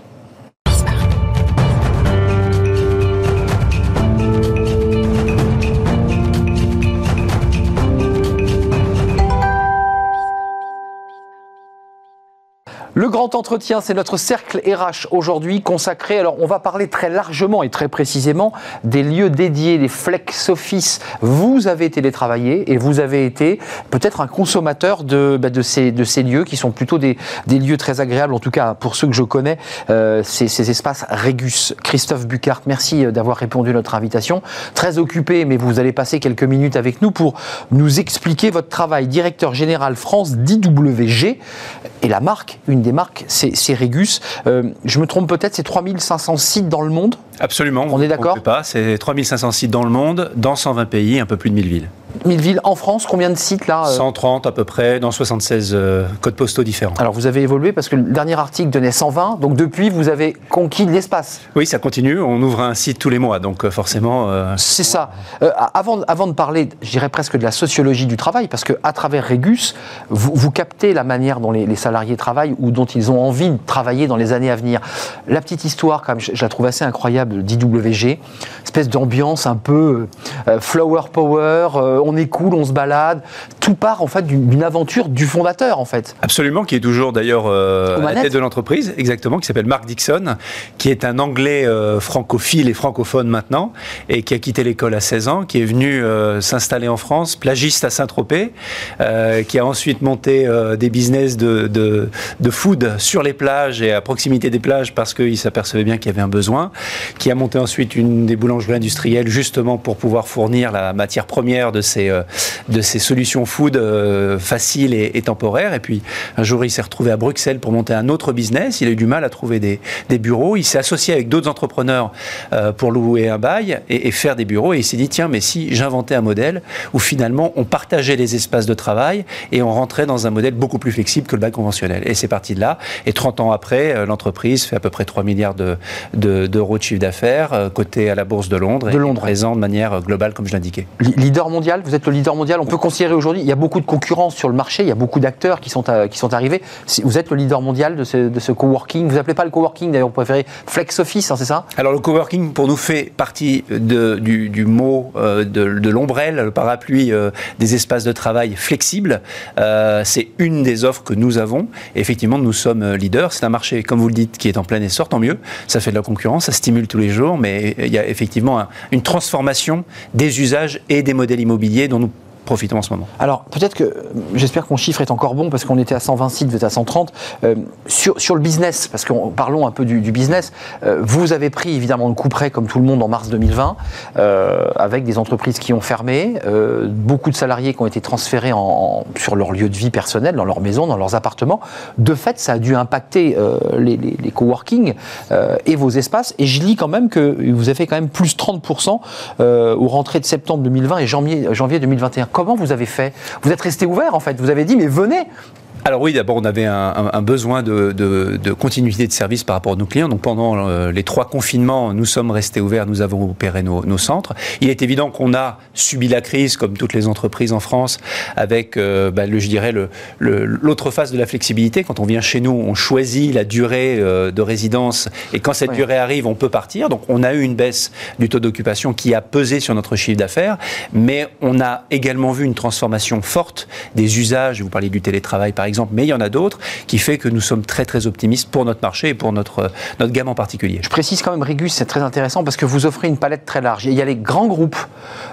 Le grand entretien, c'est notre cercle RH aujourd'hui consacré. Alors, on va parler très largement et très précisément des lieux dédiés, des flex office. Vous avez télétravaillé et vous avez été peut-être un consommateur de, bah, ces, lieux qui sont plutôt des, lieux très agréables, en tout cas pour ceux que je connais, euh, ces, ces, espaces Régus. Christophe Bucart, merci euh, d'avoir répondu à notre invitation. Très occupé, mais vous allez passer quelques minutes avec nous pour nous expliquer votre travail. Directeur général France d'IWG et la marque, une des marques, c'est Régus. Euh, je me trompe peut-être, c'est 3500 sites dans le monde? Absolument. On est d'accord? pas. C'est 3500 sites dans le monde, dans 120 pays, un peu plus de 1000 villes. 000 villes en France, combien de sites là 130 à peu près, dans 76 codes postaux différents. Alors vous avez évolué parce que le dernier article donnait 120, donc depuis vous avez conquis de l'espace. Oui, ça continue, on ouvre un site tous les mois, donc forcément... C'est ça. avant, avant de parler, je dirais presque de la sociologie du travail, parce qu'à travers Régus, vous, vous, captez la manière dont les, les, salariés travaillent ou dont ils ont envie de travailler dans les années à venir. La petite histoire, quand même, je, je la trouve assez incroyable d'IWG, espèce d'ambiance un peu euh, flower power, euh, on est on se balade. Tout part en fait d'une aventure du fondateur en fait. Absolument, qui est toujours d'ailleurs euh, à la tête de l'entreprise, exactement, qui s'appelle Mark Dixon, qui est un anglais euh, francophile et francophone maintenant, et qui a quitté l'école à 16 ans, qui est venu euh, s'installer en France, plagiste à Saint-Tropez, euh, qui a ensuite monté des business de, de, de, food sur les plages et à proximité des plages parce qu'il s'apercevait bien qu'il y avait un besoin, qui a monté ensuite une des boulangeries industrielles justement pour pouvoir fournir la matière première de ces, de ces solutions food euh, faciles et, et, temporaires. Et puis un jour, il s'est retrouvé à Bruxelles pour monter un autre business. Il a eu du mal à trouver des, des bureaux. Il s'est associé avec d'autres entrepreneurs euh, pour louer un bail et, et, faire des bureaux. Et il s'est dit, tiens, mais si j'inventais un modèle où finalement on partageait les espaces de travail et on rentrait dans un modèle beaucoup plus flexible que le bail conventionnel. Et c'est parti de là. Et 30 ans après, l'entreprise fait à peu près 3 milliards d'euros de, de, de, chiffre d'affaires, côté à la Bourse de Londres, de Londres. et présent de manière globale, comme je l'indiquais. Leader mondial, vous êtes le leader mondial. On peut considérer aujourd'hui, il y a beaucoup de concurrence sur le marché, il y a beaucoup d'acteurs qui sont, à, qui sont arrivés. Vous êtes le leader mondial de ce, coworking. Vous appelez pas le coworking, d'ailleurs, vous préférez flex office, hein, c'est ça? Alors le coworking, pour nous, fait partie du, mot euh, de, l'ombrelle, le parapluie euh, des espaces de travail flexibles. Euh, c'est une des offres que nous avons. Effectivement, nous sommes leaders. C'est un marché, comme vous le dites, qui est en plein essor, tant mieux. Ça fait de la concurrence, ça stimule tous les jours, mais il y a effectivement un, une transformation des usages et des modèles immobiliers dont nous profitons en ce moment. Alors peut-être que, j'espère que mon chiffre est encore bon parce qu'on était à 120 sites, vous êtes à 130. Euh, sur, sur le business, parce que parlons un peu du, business, euh, vous avez pris évidemment le coup près comme tout le monde en mars 2020, euh, avec des entreprises qui ont fermé, euh, beaucoup de salariés qui ont été transférés en, sur leur lieu de vie personnel, dans leur maison, dans leurs appartements. De fait, ça a dû impacter euh, les, les, coworking euh, et vos espaces. Et je lis quand même que vous avez fait quand même plus 30% aux rentrées de septembre 2020 et janvier, janvier 2021 comment vous avez fait? Vous êtes resté ouvert en fait, vous avez dit mais venez alors oui, d'abord on avait un, un, un besoin de, de, de, continuité de service par rapport à nos clients. Donc pendant euh, les trois confinements, nous sommes restés ouverts, nous avons opéré nos, nos centres. Il est évident qu'on a subi la crise, comme toutes les entreprises en France, avec, euh, bah, le, je dirais, l'autre le, le, face de la flexibilité. Quand on vient chez nous, on choisit la durée euh, de résidence et quand cette durée arrive, on peut partir. Donc on a eu une baisse du taux d'occupation qui a pesé sur notre chiffre d'affaires, mais on a également vu une transformation forte des usages. Vous parliez du télétravail par exemple exemple, mais il y en a d'autres, qui fait que nous sommes très très optimistes pour notre marché et pour notre, notre gamme en particulier. Je précise quand même, Régus, c'est très intéressant parce que vous offrez une palette très large. Il y a les grands groupes,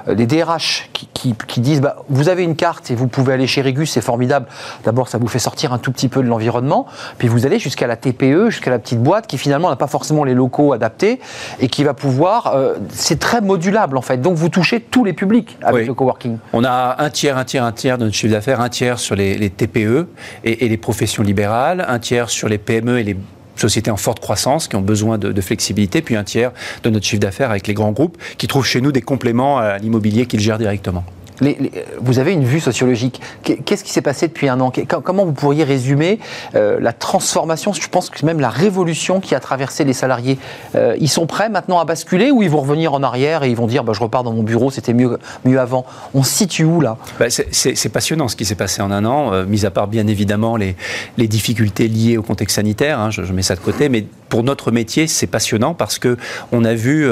les DRH, qui, qui, qui disent, bah, vous avez une carte et vous pouvez aller chez Régus, c'est formidable. D'abord, ça vous fait sortir un tout petit peu de l'environnement, puis vous allez jusqu'à la TPE, jusqu'à la petite boîte, qui finalement n'a pas forcément les locaux adaptés et qui va pouvoir, euh, c'est très modulable en fait. Donc vous touchez tous les publics avec oui. le coworking. On a un tiers, un tiers, un tiers de notre chiffre d'affaires, un tiers sur les, les TPE et, les professions libérales, un tiers sur les PME et les sociétés en forte croissance qui ont besoin de flexibilité, puis un tiers de notre chiffre d'affaires avec les grands groupes qui trouvent chez nous des compléments à l'immobilier qu'ils gèrent directement. Vous avez une vue sociologique. Qu'est-ce qui s'est passé depuis un an? Comment vous pourriez résumer euh, la transformation, je pense que même la révolution qui a traversé les salariés. Euh, Ils sont prêts maintenant à basculer ou ils vont revenir en arrière et ils vont dire bah, je repars dans mon bureau, c'était mieux, mieux avant. On se situe où là? Bah, C'est passionnant ce qui s'est passé en un an, euh, mis à part bien évidemment les, difficultés liées au contexte sanitaire, hein, je, mets ça de côté, mais pour notre métier c'est passionnant parce que on a vu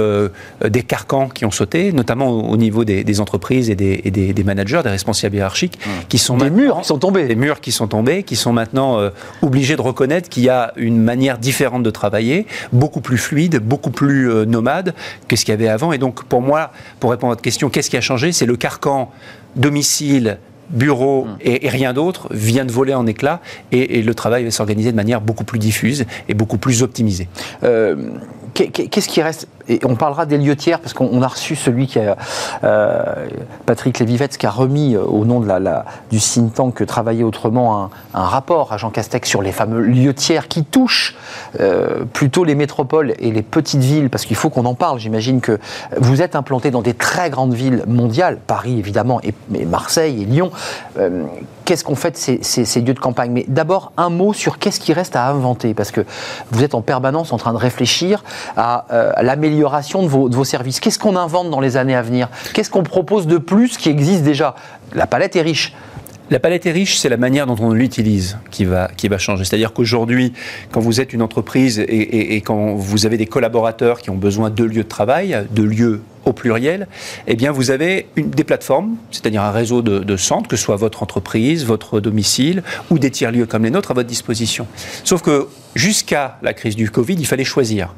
des carcans qui ont sauté, notamment au, au niveau des, entreprises et des des, des, managers, des responsables hiérarchiques, mmh. qui sont des murs qui sont tombés, des murs qui sont tombés, qui sont maintenant euh, obligés de reconnaître qu'il y a une manière différente de travailler, beaucoup plus fluide, beaucoup plus euh, nomade que ce qu'il y avait avant. Et donc, pour moi, pour répondre à votre question, qu'est-ce qui a changé? C'est le carcan domicile bureau mmh. et, et, rien d'autre vient de voler en éclats et, et le travail va s'organiser de manière beaucoup plus diffuse et beaucoup plus optimisée. Euh, Qu'est-ce qui reste et on parlera des lieux tiers, parce qu'on a reçu celui qui a, Patrick Lévivette, qui a remis au nom de la, du think tank Travailler Autrement un, rapport à Jean Castex sur les fameux lieux tiers qui touchent plutôt les métropoles et les petites villes, parce qu'il faut qu'on en parle. J'imagine que vous êtes implanté dans des très grandes villes mondiales, Paris évidemment, et, Marseille et Lyon. qu'est-ce qu'on fait de ces, ces lieux de campagne? Mais d'abord, un mot sur qu'est-ce qui reste à inventer, parce que vous êtes en permanence en train de réfléchir à, euh, l'amélioration de vos, services. Qu'est-ce qu'on invente dans les années à venir? Qu'est-ce qu'on propose de plus qui existe déjà? La palette est riche. La palette est riche, c'est la manière dont on l'utilise qui va, qui va changer. C'est-à-dire qu'aujourd'hui, quand vous êtes une entreprise et, et, quand vous avez des collaborateurs qui ont besoin de lieux de travail, de lieux au pluriel, eh bien vous avez une, des plateformes, c'est-à-dire un réseau de, centres, que ce soit votre entreprise, votre domicile ou des tiers-lieux comme les nôtres à votre disposition. Sauf que jusqu'à la crise du Covid, il fallait choisir.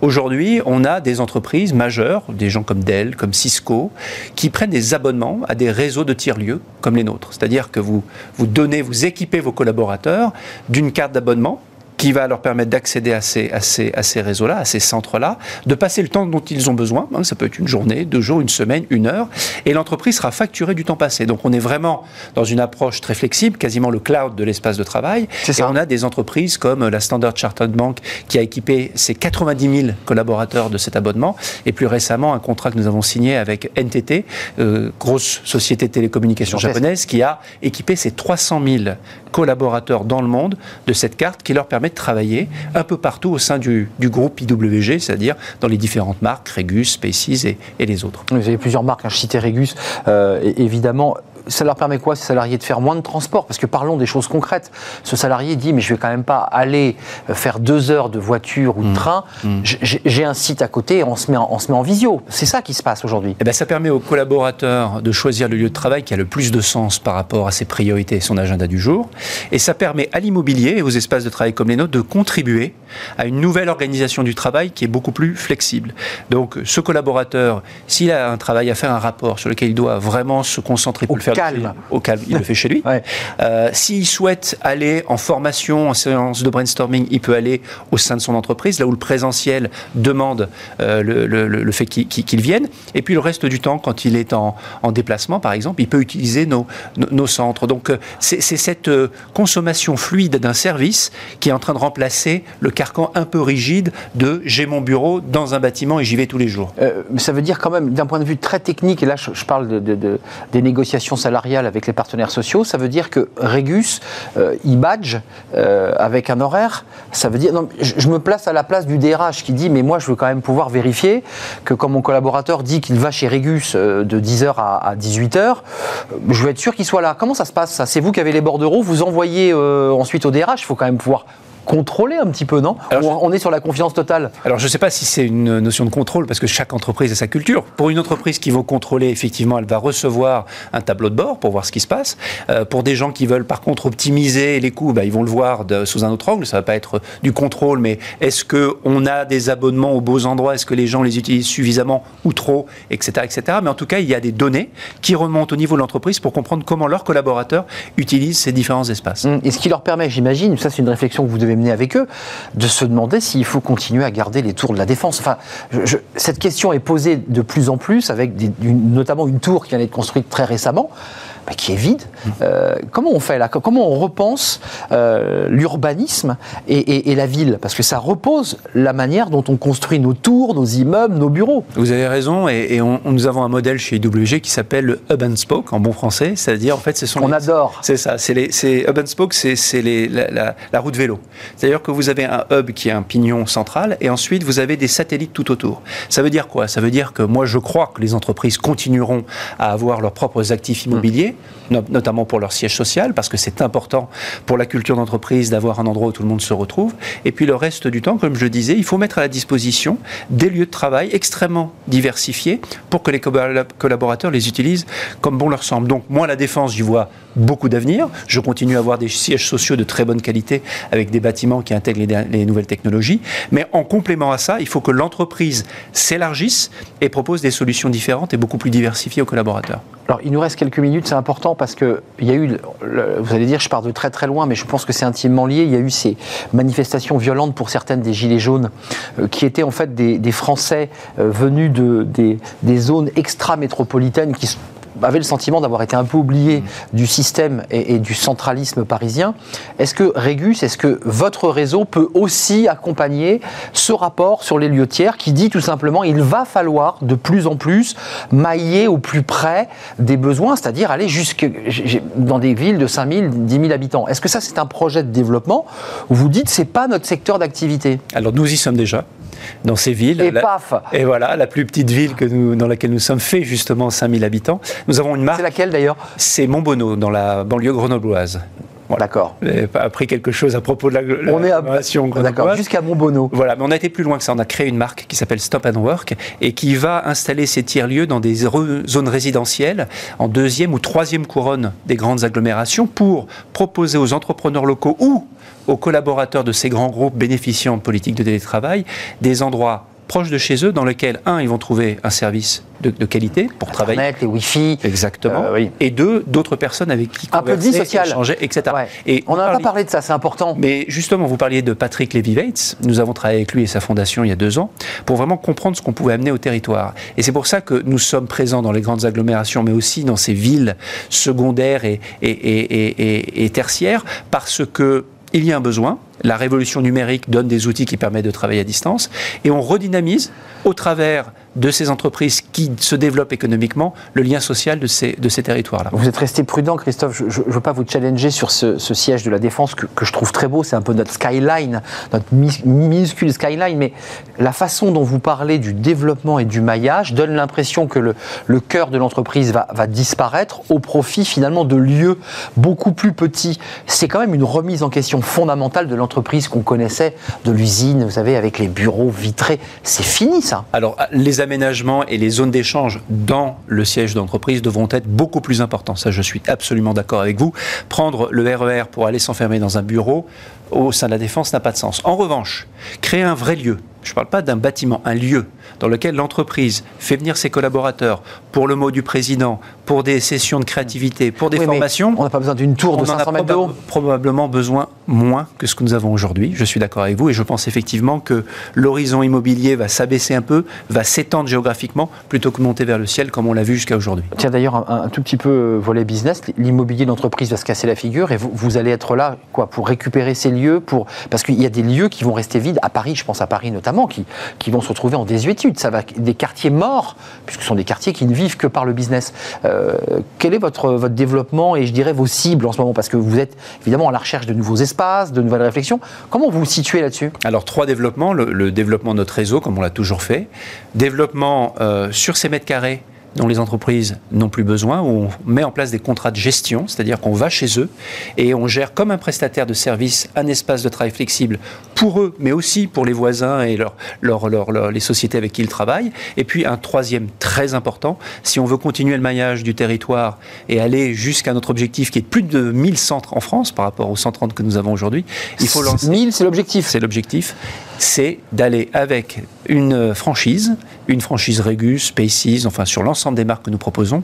Aujourd'hui, on a des entreprises majeures, des gens comme Dell, comme Cisco, qui prennent des abonnements à des réseaux de tiers-lieux comme les nôtres. C'est-à-dire que vous, vous donnez, vous équipez vos collaborateurs d'une carte d'abonnement qui va leur permettre d'accéder à ces, à ces, à ces réseaux-là, à ces centres-là, de passer le temps dont ils ont besoin. Hein, ça peut être une journée, deux jours, une semaine, une heure. Et l'entreprise sera facturée du temps passé. Donc on est vraiment dans une approche très flexible, quasiment le cloud de l'espace de travail. Et on a des entreprises comme la Standard Chartered Bank qui a équipé ses 90 000 collaborateurs de cet abonnement. Et plus récemment, un contrat que nous avons signé avec NTT, euh, grosse société de télécommunications japonaise, qui a équipé ses 300 000 collaborateurs dans le monde de cette carte qui leur permet de travailler un peu partout au sein du, groupe IWG, c'est-à-dire dans les différentes marques, Regus, Spaces et, les autres. Vous avez plusieurs marques, hein, je citais Regus, euh, évidemment ça leur permet quoi, ces salariés, de faire moins de transport? Parce que parlons des choses concrètes. Ce salarié dit, mais je vais quand même pas aller euh, faire deux heures de voiture ou de mmh. train. Mmh. J'ai un site à côté et on se met en, on se met en visio. C'est ça qui se passe aujourd'hui. Eh ben, ça permet aux collaborateurs de choisir le lieu de travail qui a le plus de sens par rapport à ses priorités et son agenda du jour. Et ça permet à l'immobilier et aux espaces de travail comme les nôtres de contribuer à une nouvelle organisation du travail qui est beaucoup plus flexible. Donc, ce collaborateur, s'il a un travail à faire, un rapport sur lequel il doit vraiment se concentrer pour le faire calme. Au calme, il le fait chez lui. Euh, s'il souhaite aller en formation, en séance de brainstorming, il peut aller au sein de son entreprise, là où le présentiel demande euh, le, fait qu'il vienne. Et puis le reste du temps, quand il est en, déplacement, par exemple, il peut utiliser nos, nos, centres. Donc euh, c'est cette consommation fluide d'un service qui est en train de remplacer le carcan un peu rigide de j'ai mon bureau dans un bâtiment et j'y vais tous les jours. ça veut dire quand même, d'un point de vue très technique, et là je, parle de, des négociations salariale avec les partenaires sociaux, ça veut dire que Régus, euh, badge euh, avec un horaire. Ça veut dire, non, je, me place à la place du DRH qui dit, mais moi je veux quand même pouvoir vérifier que quand mon collaborateur dit qu'il va chez Régus euh, de 10h à, 18h, euh, je veux être sûr qu'il soit là. Comment ça se passe ça? C'est vous qui avez les bordereaux, vous envoyez ensuite au DRH, il faut quand même pouvoir contrôler un petit peu, non On est sur la confiance totale. Alors je ne sais pas si c'est une notion de contrôle, parce que chaque entreprise a sa culture. Pour une entreprise qui veut contrôler, effectivement, elle va recevoir un tableau de bord pour voir ce qui se passe. Euh, pour des gens qui veulent par contre optimiser les coûts, bah, ils vont le voir de, sous un autre angle. Ça ne va pas être du contrôle, mais est-ce qu'on a des abonnements aux beaux endroits? Est-ce que les gens les utilisent suffisamment ou trop? Etc., etc. Mais en tout cas, il y a des données qui remontent au niveau de l'entreprise pour comprendre comment leurs collaborateurs utilisent ces différents espaces. Hum, et ce qui leur permet, j'imagine, ça c'est une réflexion que vous devez avec eux, de se demander s'il faut continuer à garder les tours de la défense. Enfin, cette question est posée de plus en plus, avec notamment une tour qui vient d'être construite très récemment qui est vide. Euh, comment on fait là? Comment on repense euh, l'urbanisme et, la ville? Parce que ça repose la manière dont on construit nos tours, nos immeubles, nos bureaux. Vous avez raison, et, nous avons un modèle chez IWG qui s'appelle le Hub and Spoke en bon français, c'est-à-dire en fait, ce sont. On adore. C'est ça. C'est les Hub and Spoke, c'est la, la, route vélo. C'est-à-dire que vous avez un hub qui est un pignon central, et ensuite vous avez des satellites tout autour. Ça veut dire quoi? Ça veut dire que moi, je crois que les entreprises continueront à avoir leurs propres actifs immobiliers notamment pour leur siège social, parce que c'est important pour la culture d'entreprise d'avoir un endroit où tout le monde se retrouve. Et puis le reste du temps, comme je le disais, il faut mettre à la disposition des lieux de travail extrêmement diversifiés pour que les collaborateurs les utilisent comme bon leur semble. Donc moi, la défense, j'y vois beaucoup d'avenir. Je continue à avoir des sièges sociaux de très bonne qualité avec des bâtiments qui intègrent les, les nouvelles technologies. Mais en complément à ça, il faut que l'entreprise s'élargisse et propose des solutions différentes et beaucoup plus diversifiées aux collaborateurs. Alors, il nous reste quelques minutes. C'est important parce qu'il y a eu, vous allez dire, je pars de très très loin, mais je pense que c'est intimement lié. Il y a eu ces manifestations violentes pour certaines des Gilets jaunes, euh, qui étaient en fait des, Français euh, venus de, des, des zones extra-métropolitaines qui avait le sentiment d'avoir été un peu oublié du système et, du centralisme parisien. Est-ce que Régus, est-ce que votre réseau peut aussi accompagner ce rapport sur les lieux tiers qui dit tout simplement il va falloir de plus en plus mailler au plus près des besoins, c'est-à-dire aller jusque dans des villes de 5 000, 10 000 habitants. Est-ce que ça c'est un projet de développement? Où vous dites c'est pas notre secteur d'activité Alors nous y sommes déjà dans ces villes. Et paf Et voilà, la plus petite ville que nous, dans laquelle nous sommes fait justement 5000 habitants. Nous avons une marque. C'est laquelle d'ailleurs? C'est Montbonneau, dans la banlieue grenobloise. D'accord. pas appris quelque chose à propos de la, on est à... D'accord, jusqu'à Montbonneau. Voilà, mais on a été plus loin que ça. On a créé une marque qui s'appelle Stop and Work et qui va installer ses tiers-lieux dans des zones résidentielles en deuxième ou troisième couronne des grandes agglomérations pour proposer aux entrepreneurs locaux ou aux collaborateurs de ces grands groupes bénéficiant de politiques de télétravail des endroits proches de chez eux dans lesquels, un, ils vont trouver un service de, qualité pour Internet, travailler. les Wi-Fi. Exactement. Euh, et deux, d'autres personnes avec qui un peu de vie sociale. échanger, etc. Et on n'a pas parlé de ça, c'est important. Mais justement, vous parliez de Patrick Lévy-Vates. Nous avons travaillé avec lui et sa fondation il y a deux ans pour vraiment comprendre ce qu'on pouvait amener au territoire. Et c'est pour ça que nous sommes présents dans les grandes agglomérations, mais aussi dans ces villes secondaires et, et, et, et tertiaires, parce que il y a un besoin. La révolution numérique donne des outils qui permettent de travailler à distance et on redynamise au travers de ces entreprises qui se développent économiquement, le lien social de ces, de ces territoires-là. Vous êtes resté prudent, Christophe. Je ne veux pas vous challenger sur ce, siège de la Défense que, je trouve très beau. C'est un peu notre skyline, notre minuscule skyline. Mais la façon dont vous parlez du développement et du maillage donne l'impression que le, le cœur de l'entreprise va, va disparaître au profit finalement de lieux beaucoup plus petits. C'est quand même une remise en question fondamentale de l'entreprise qu'on connaissait, de l'usine, vous savez, avec les bureaux vitrés. C'est fini ça. Alors, les aménagements et les zones d'échange dans le siège d'entreprise devront être beaucoup plus importants. Ça, je suis absolument d'accord avec vous. Prendre le RER e pour aller s'enfermer dans un bureau au sein de la défense n'a pas de sens. En revanche, créer un vrai lieu, je ne parle pas d'un bâtiment, un lieu dans lequel l'entreprise fait venir ses collaborateurs pour le mot du président, pour des sessions de créativité, pour des formations. On n'a pas besoin d'une tour de 500 mètres On a probablement besoin moins que ce que nous avons aujourd'hui. Je suis d'accord avec vous et je pense effectivement que l'horizon immobilier va s'abaisser un peu, va s'étendre géographiquement plutôt que monter vers le ciel comme on l'a vu jusqu'à aujourd'hui. Tiens d'ailleurs un, tout petit peu euh, volet business, l'immobilier d'entreprise va se casser la figure et vous, vous, allez être là quoi pour récupérer ces lieux, pour parce qu'il y a des lieux qui vont rester vides à Paris, je pense à Paris notamment qui, vont se retrouver en désuétude. Des quartiers morts, puisque ce sont des quartiers qui ne vivent que par le business. Euh, quel est votre, votre développement et je dirais vos cibles en ce moment? Parce que vous êtes évidemment à la recherche de nouveaux espaces, de nouvelles réflexions. Comment vous vous situez là-dessus? Alors, trois développements. Le, développement de notre réseau, comme on l'a toujours fait. Développement euh, sur ces mètres carrés dont les entreprises n'ont plus besoin, où on met en place des contrats de gestion, c'est-à-dire qu'on va chez eux et on gère comme un prestataire de service un espace de travail flexible pour eux, mais aussi pour les voisins et leur, leur, les sociétés avec qui ils travaillent. Et puis un troisième très important, si on veut continuer le maillage du territoire et aller jusqu'à notre objectif qui est de plus de 1000 centres en France par rapport aux 130 que nous avons aujourd'hui, il faut lancer... 1000, c'est l'objectif C'est l'objectif c'est d'aller avec une franchise, une franchise Regus, Spaces, enfin sur l'ensemble des marques que nous proposons,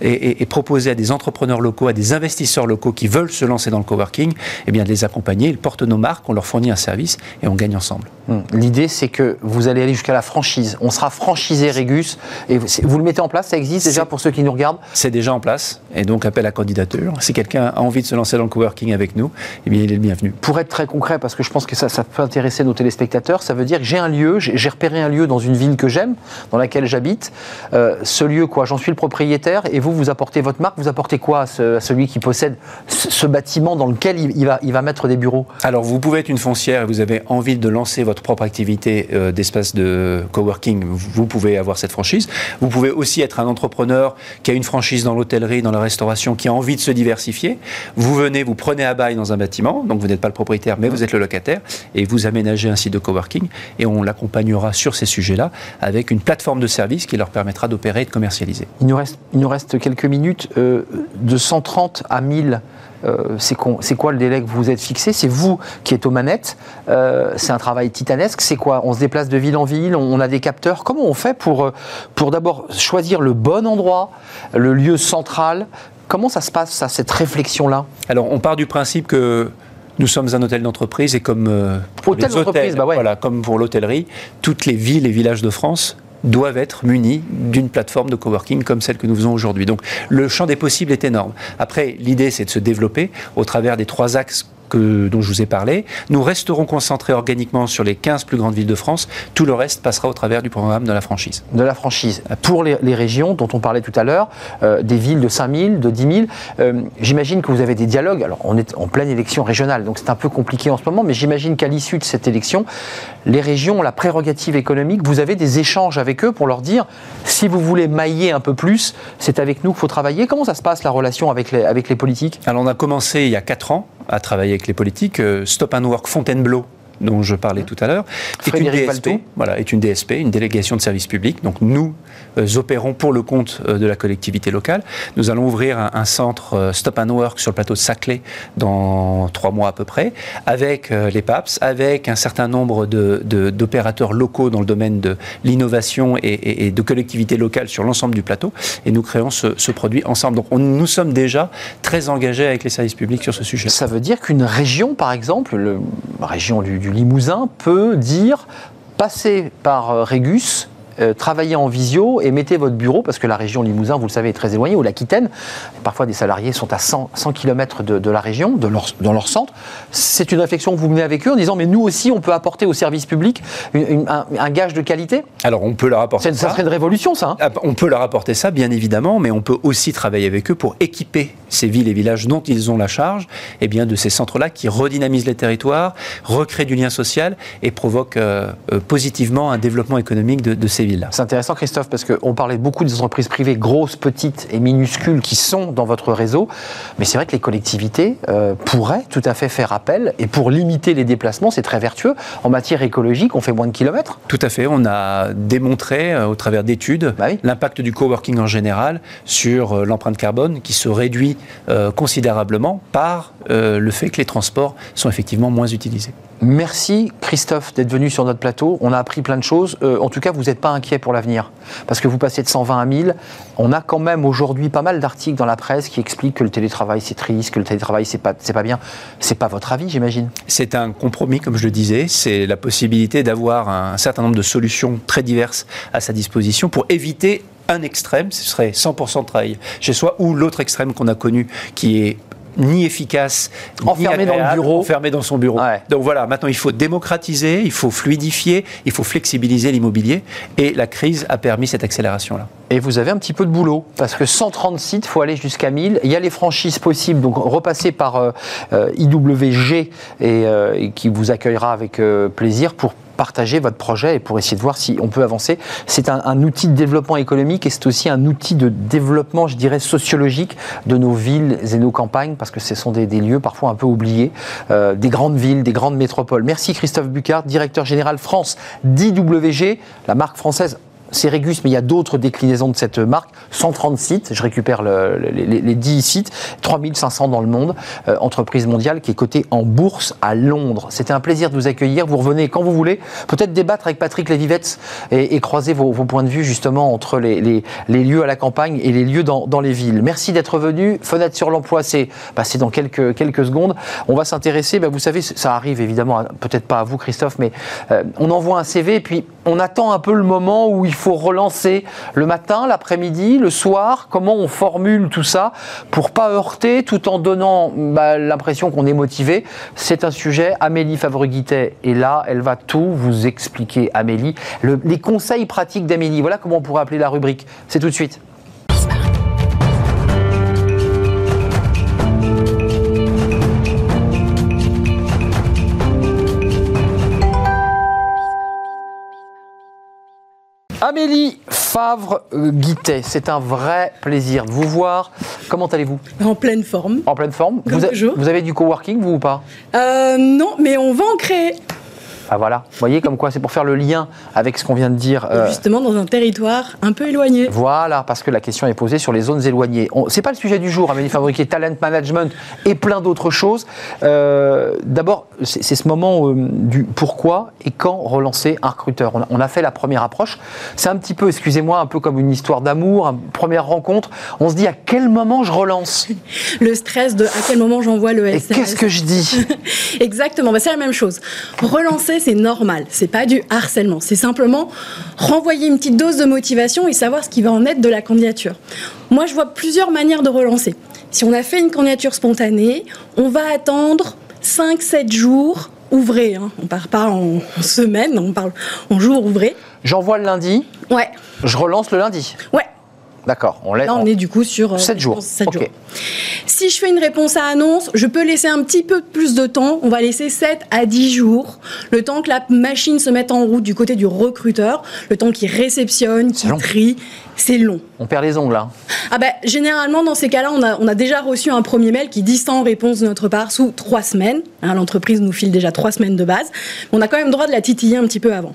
et, proposer à des entrepreneurs locaux, à des investisseurs locaux qui veulent se lancer dans le coworking, eh bien de les accompagner. Ils portent nos marques, on leur fournit un service et on gagne ensemble. Hmm. L'idée, c'est que vous allez aller jusqu'à la franchise. On sera franchisé Regus et vous, le mettez en place. Ça existe déjà pour ceux qui nous regardent? C'est déjà en place et donc appel à candidature. Si quelqu'un a envie de se lancer dans le coworking avec nous, eh bien il est le bienvenu. Pour être très concret, parce que je pense que ça, ça peut intéresser nos téléspectateurs ça veut dire que j'ai un lieu, j'ai repéré un lieu dans une ville que j'aime, dans laquelle j'habite. Euh, ce lieu, quoi, j'en suis le propriétaire, et vous, vous apportez votre marque, vous apportez quoi à, celui qui possède ce, bâtiment dans lequel il, va, il va mettre des bureaux? Alors, vous pouvez être une foncière et vous avez envie de lancer votre propre activité euh, d'espace de coworking, vous pouvez avoir cette franchise. Vous pouvez aussi être un entrepreneur qui a une franchise dans l'hôtellerie, dans la restauration, qui a envie de se diversifier. Vous venez, vous prenez à bail dans un bâtiment, donc vous n'êtes pas le propriétaire, mais vous êtes le locataire, et vous aménagez un site de coworking et on l'accompagnera sur ces sujets-là avec une plateforme de service qui leur permettra d'opérer et de commercialiser. Il nous reste, il nous reste quelques minutes. Euh, de 130 à 1000 euh, c'est quoi le délai que vous êtes fixé? C'est vous qui êtes aux manettes. Euh, c'est un travail titanesque. C'est quoi? On se déplace de ville en ville, on, a des capteurs. Comment on fait pour, pour d'abord choisir le bon endroit, le lieu central? Comment ça se passe, cette réflexion-là? Alors, on part du principe que nous sommes un hôtel d'entreprise et comme euh, pour hôtel hôtels, bah voilà, comme pour l'hôtellerie, toutes les villes et villages de France doivent être munis d'une plateforme de coworking comme celle que nous faisons aujourd'hui. Donc le champ des possibles est énorme. Après, l'idée c'est de se développer au travers des trois axes dont je vous ai parlé. Nous resterons concentrés organiquement sur les 15 plus grandes villes de France. Tout le reste passera au travers du programme de la franchise. De la franchise. Pour les, régions dont on parlait tout à l'heure, euh, des villes de 5 000, de 10 000, euh, j'imagine que vous avez des dialogues. Alors, on est en pleine élection régionale, donc c'est un peu compliqué en ce moment, mais j'imagine qu'à l'issue de cette élection, les régions ont la prérogative économique. Vous avez des échanges avec eux pour leur dire si vous voulez mailler un peu plus, c'est avec nous qu'il faut travailler. Comment ça se passe la relation avec les, avec les politiques? Alors, on a commencé il y a 4 ans à travailler avec les politiques. Euh, Stop and Work Fontainebleau dont je parlais tout à l'heure, est une DSP, voilà, est une DSP, une délégation de service public. Donc nous euh, opérons pour le compte euh, de la collectivité locale. Nous allons ouvrir un, centre euh, Stop and Work sur le plateau de Saclay dans trois mois à peu près, avec les PAPS, avec un certain nombre d'opérateurs de, locaux dans le domaine de l'innovation et, de collectivités locales sur l'ensemble du plateau. Et nous créons ce, produit ensemble. Donc nous sommes déjà très engagés avec les services publics sur ce sujet. Ça veut dire qu'une région, par exemple, la région du, du Limousin, peut dire passer par Régus euh, travaillez en visio et mettez votre bureau, parce que la région Limousin, vous le savez, est très éloignée, ou l'Aquitaine, parfois des salariés sont à 100, 100 km de, la région, de leur, dans leur centre. C'est une réflexion que vous menez avec eux en disant, mais nous aussi, on peut apporter au service public un, gage de qualité Alors, on peut leur apporter ça. Ça serait une révolution, ça. Hein. Ah, on peut leur apporter ça, bien évidemment, mais on peut aussi travailler avec eux pour équiper ces villes et villages dont ils ont la charge, et eh bien, de ces centres-là qui redynamisent les territoires, recréent du lien social et provoquent euh, euh, positivement un développement économique de, de ces C'est intéressant, Christophe, parce qu'on parlait beaucoup des entreprises privées grosses, petites et minuscules qui sont dans votre réseau. Mais c'est vrai que les collectivités euh, pourraient tout à fait faire appel. Et pour limiter les déplacements, c'est très vertueux. En matière écologique, on fait moins de kilomètres. Tout à fait. On a démontré, euh, au travers d'études, bah l'impact du coworking en général sur euh, l'empreinte carbone qui se réduit considérablement par le fait que les transports sont effectivement moins utilisés. Merci Christophe d'être venu sur notre plateau. On a appris plein de choses. Euh, en tout cas, vous n'êtes pas inquiet pour l'avenir. Parce que vous passez de 120 à 1000. On a quand même aujourd'hui pas mal d'articles dans la presse qui expliquent que le télétravail c'est triste, que le télétravail c'est pas, c'est pas bien. C'est pas votre avis, j'imagine C'est un compromis, comme je le disais. C'est la possibilité d'avoir un certain nombre de solutions très diverses à sa disposition pour éviter un extrême, ce serait 100% de travail chez soi, ou l'autre extrême qu'on a connu, qui est ni efficace, enfermé dans le bureau, enfermé dans son bureau. Donc voilà, maintenant il faut démocratiser, il faut fluidifier, il faut flexibiliser l'immobilier, et la crise a permis cette accélération-là. Et vous avez un petit peu de boulot, parce que 130 sites, il faut aller jusqu'à 1000. Il y a les franchises possibles, donc repasser par euh, euh, IWG, euh, et, qui vous accueillera avec plaisir pour partager votre projet et pour essayer de voir si on peut avancer. C'est un, outil de développement économique et c'est aussi un outil de développement, je dirais, sociologique de nos villes et nos campagnes, parce que ce sont des, lieux parfois un peu oubliés, euh, des grandes villes, des grandes métropoles. Merci Christophe Bucard, directeur général France d'IWG, la marque française c'est Régus, mais il y a d'autres déclinaisons de cette marque. 130 sites, je récupère les, 10 sites, 3500 dans le monde, euh, entreprise mondiale qui est cotée en bourse à Londres. C'était un plaisir de vous accueillir. Vous revenez quand vous voulez. Peut-être débattre avec Patrick Lévivette et, croiser vos, points de vue justement entre les, lieux à la campagne et les lieux dans, les villes. Merci d'être venu. Fenêtre sur l'emploi, c'est bah, dans quelques, quelques secondes. On va s'intéresser, bah, vous savez, ça arrive évidemment, peut-être pas à vous Christophe, mais euh, on envoie un CV et puis on attend un peu le moment où il faut relancer le matin, l'après-midi, le soir? Comment on formule tout ça pour pas heurter tout en donnant bah, l'impression qu'on est motivé? C'est un sujet. Amélie Favreguitet est là, elle va tout vous expliquer. Amélie, les conseils pratiques d'Amélie. Voilà comment on pourrait appeler la rubrique. C'est tout de suite. Amélie Favre-Guittet, c'est un vrai plaisir de vous voir. Comment allez-vous? En pleine forme. En pleine forme. vous, vous, avez du coworking, vous ou pas? Euh, Non, mais on va en créer. Ah voilà, vous voyez comme quoi c'est pour faire le lien avec ce qu'on vient de dire. Euh, justement dans un territoire un peu éloigné. Voilà, parce que la question est posée sur les zones éloignées. C'est pas le sujet du jour, Amélie Fabriqué, talent management et plein d'autres choses. Euh, d'abord, c'est ce moment euh, du pourquoi et quand relancer un recruteur. On a, fait la première approche. C'est un petit peu, excusez-moi, un peu comme une histoire d'amour, une première rencontre. On se dit à quel moment je relance? Le stress de à quel moment j'envoie le SMS. Et qu'est-ce que je dis? Exactement, bah, c'est la même chose. Relancer, c'est normal. C'est pas du harcèlement. C'est simplement renvoyer une petite dose de motivation et savoir ce qui va en être de la candidature. Moi, je vois plusieurs manières de relancer. Si on a fait une candidature spontanée, on va attendre 5-7 jours ouvrés. Hein. On ne part pas en, semaine, on parle en jours ouvrés. J'envoie le lundi. Ouais. Je relance le lundi. Ouais. D'accord. On Là, on est du coup sur 7 euh, jours. 7 jours. Si je fais une réponse à annonce, je peux laisser un petit peu plus de temps. On va laisser 7 à 10 jours. Le temps que la machine se mette en route du côté du recruteur. Le temps qu'il réceptionne, qu'il trie. C'est long. On perd les ongles, là. Ah ben, généralement, dans ces cas-là, on a, on a, déjà reçu un premier mail qui dit sans réponse de notre part sous 3 semaines. Hein, l'entreprise nous file déjà 3 semaines de base. On a quand même droit de la titiller un petit peu avant.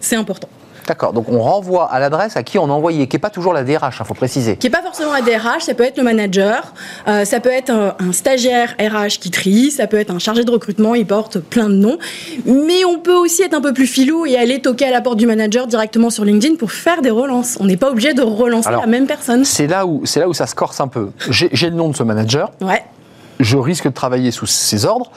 C'est important. D'accord, donc on renvoie à l'adresse à qui on a envoyé, qui n'est pas toujours la DRH, il hein, faut préciser. Qui n'est pas forcément la DRH, ça peut être le manager, euh, ça peut être un, stagiaire RH qui trie, ça peut être un chargé de recrutement, il porte plein de noms. Mais on peut aussi être un peu plus filou et aller toquer à la porte du manager directement sur LinkedIn pour faire des relances. On n'est pas obligé de relancer la même personne. C'est là, où, là où ça se corse un peu. J'ai le nom de ce manager. Ouais. Je risque de travailler sous ses ordres.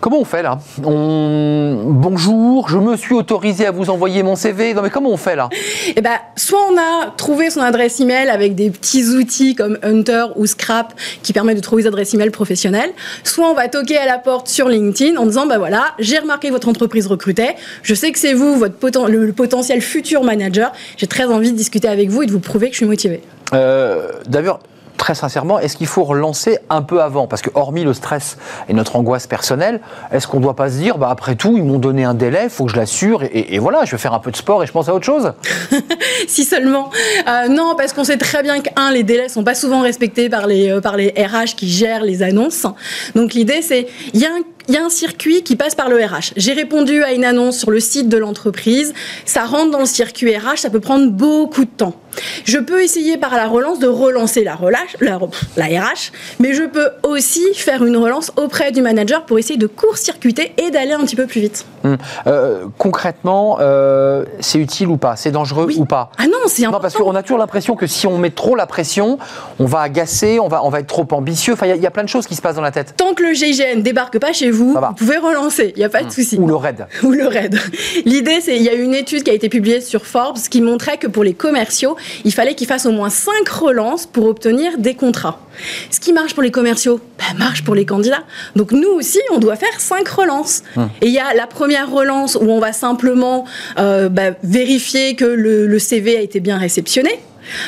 Comment on fait là? On... Bonjour, je me suis autorisé à vous envoyer mon CV. Non mais comment on fait là? Eh ben, soit on a trouvé son adresse email avec des petits outils comme Hunter ou Scrap qui permettent de trouver des adresses email professionnelles, soit on va toquer à la porte sur LinkedIn en disant bah voilà, j'ai remarqué que votre entreprise recrutait, je sais que c'est vous, votre le potentiel futur manager, j'ai très envie de discuter avec vous et de vous prouver que je suis motivé. Euh, D'ailleurs, très sincèrement, est-ce qu'il faut relancer un peu avant? Parce que hormis le stress et notre angoisse personnelle, est-ce qu'on ne doit pas se dire, bah, après tout, ils m'ont donné un délai, il faut que je l'assure, et, voilà, je vais faire un peu de sport et je pense à autre chose? Si seulement. Euh, non, parce qu'on sait très bien qu'un, les délais sont pas souvent respectés par les, euh, par les RH qui gèrent les annonces. Donc l'idée, c'est, il y a un il y a un circuit qui passe par le RH. J'ai répondu à une annonce sur le site de l'entreprise. Ça rentre dans le circuit RH, ça peut prendre beaucoup de temps. Je peux essayer par la relance de relancer la, relâche, la, RH, mais je peux aussi faire une relance auprès du manager pour essayer de court-circuiter et d'aller un petit peu plus vite. Hum. Euh, concrètement, euh, c'est utile ou pas? C'est dangereux ou pas? Ah non, c'est important. Non, parce qu'on a toujours l'impression que si on met trop la pression, on va agacer, on va, on va être trop ambitieux. Enfin, il y, a plein de choses qui se passent dans la tête. Tant que le GIGN débarque pas chez vous, vous pouvez relancer, il n'y a pas de hum. souci. Ou le RAID. Ou le RAID. L'idée, c'est il y a une étude qui a été publiée sur Forbes qui montrait que pour les commerciaux, il fallait qu'ils fassent au moins 5 relances pour obtenir des contrats. Ce qui marche pour les commerciaux, bah, marche pour les candidats. Donc nous aussi, on doit faire 5 relances. Hum. Et il y a la première relance où on va simplement euh, bah, vérifier que le CV a été bien réceptionné.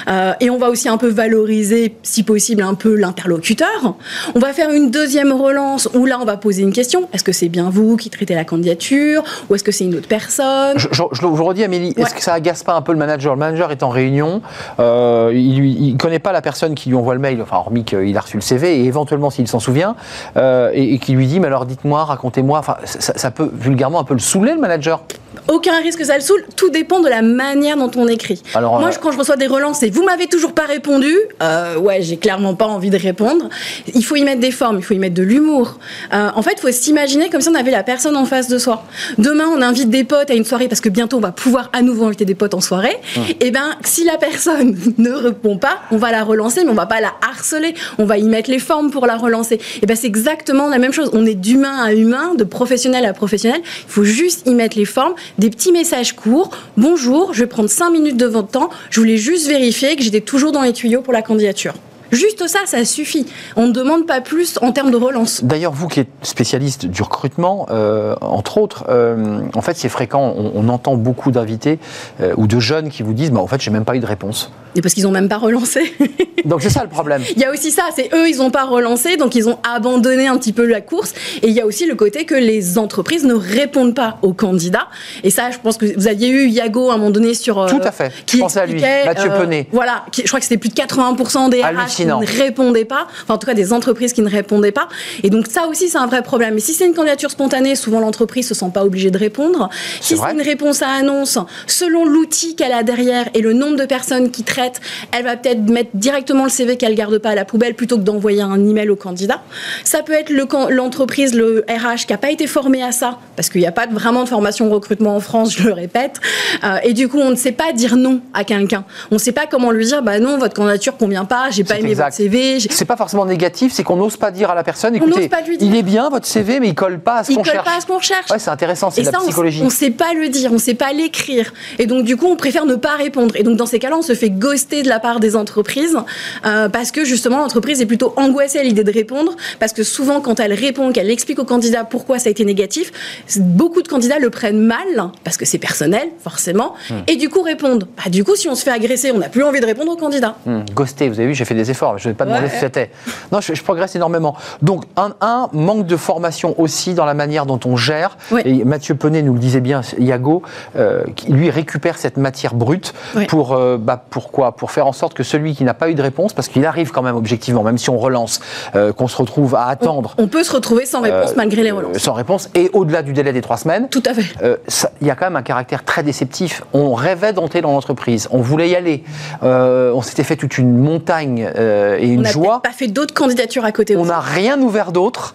Euh, et on va aussi un peu valoriser, si possible, un peu l'interlocuteur. On va faire une deuxième relance où là, on va poser une question. Est-ce que c'est bien vous qui traitez la candidature ou est-ce que c'est une autre personne? Je, vous redis, Amélie, est-ce que ça agace pas un peu le manager? Le manager est en réunion, euh, il ne connaît pas la personne qui lui envoie le mail, enfin, hormis qu'il a reçu le CV, et éventuellement, s'il s'en souvient, euh, et, qui lui dit, mais alors dites-moi, racontez-moi, enfin, ça, ça peut vulgairement un peu le saouler, le manager aucun risque que ça le saoule. Tout dépend de la manière dont on écrit. Alors, Moi, euh, quand je reçois des relances et vous m'avez toujours pas répondu, euh, ouais, j'ai clairement pas envie de répondre. Il faut y mettre des formes, il faut y mettre de l'humour. Euh, en fait, il faut s'imaginer comme si on avait la personne en face de soi. Demain, on invite des potes à une soirée parce que bientôt on va pouvoir à nouveau inviter des potes en soirée. Et eh ben, si la personne ne répond pas, on va la relancer, mais on va pas la harceler. On va y mettre les formes pour la relancer. Et eh ben, c'est exactement la même chose. On est d'humain à humain, de professionnel à professionnel. Il faut juste y mettre les formes des petits messages courts. Bonjour, je vais prendre 5 minutes de votre temps. Je voulais juste vérifier que j'étais toujours dans les tuyaux pour la candidature. Juste ça, ça suffit. On ne demande pas plus en termes de relance. D'ailleurs, vous qui êtes spécialiste du recrutement, euh, entre autres, euh, en fait, c'est fréquent. On, entend beaucoup d'invités euh, ou de jeunes qui vous disent bah, En fait, j'ai même pas eu de réponse. Et parce qu'ils n'ont même pas relancé. donc c'est ça le problème. Il y a aussi ça, c'est eux, ils n'ont pas relancé, donc ils ont abandonné un petit peu la course. Et il y a aussi le côté que les entreprises ne répondent pas aux candidats. Et ça, je pense que vous aviez eu Yago à un moment donné sur. Euh, Tout à fait. Qui je à lui, Mathieu euh, Penet. Voilà, je crois que c'était plus de 80% des RH qui ne répondaient pas, enfin en tout cas des entreprises qui ne répondaient pas. Et donc ça aussi, c'est un vrai problème. Mais si c'est une candidature spontanée, souvent l'entreprise se sent pas obligée de répondre. Si c'est une réponse à annonce, selon l'outil qu'elle a derrière et le nombre de personnes qui traitent, elle va peut-être mettre directement le CV qu'elle garde pas à la poubelle plutôt que d'envoyer un email au candidat. Ça peut être l'entreprise, le, RH qui n'a pas été formé à ça, parce qu'il n'y a pas vraiment de formation recrutement en France, je le répète. Euh, et du coup, on ne sait pas dire non à quelqu'un. On ne sait pas comment lui dire, bah non, votre candidature convient pas, j'ai pas aimé votre CV. C'est pas forcément négatif, c'est qu'on n'ose pas dire à la personne, écoutez, il est bien votre CV, mais il colle pas à ce qu'on cherche. Il colle pas à ce qu'on cherche. Ouais, c'est intéressant, c'est la psychologie. On ne sait pas le dire, on ne sait pas l'écrire. Et donc, du coup, on préfère ne pas répondre. Et donc, dans ces cas-là, on se fait de la part des entreprises euh, parce que justement, l'entreprise est plutôt angoissée à l'idée de répondre parce que souvent, quand elle répond, qu'elle explique au candidat pourquoi ça a été négatif, beaucoup de candidats le prennent mal parce que c'est personnel, forcément, hmm. et du coup répondent. Bah, du coup, si on se fait agresser, on n'a plus envie de répondre au candidat. Hmm. Ghosté, vous avez vu, j'ai fait des efforts, je ne vais pas demander ce que c'était. Non, je, progresse énormément. Donc, un, un, manque de formation aussi dans la manière dont on gère. Et Mathieu Penet nous le disait bien, Iago, euh, qui lui récupère cette matière brute pour, euh, bah, pourquoi Pour faire en sorte que celui qui n'a pas eu de réponse, parce qu'il arrive quand même objectivement, même si on relance, euh, qu'on se retrouve à attendre. On, peut se retrouver sans réponse malgré les relances. Sans réponse et au-delà du délai des trois semaines. Tout à fait. Il y a quand même un caractère très déceptif. On rêvait d'entrer dans l'entreprise, on voulait y aller, on s'était fait toute une montagne et une joie. On n'a pas fait d'autres candidatures à côté. On n'a rien ouvert d'autre.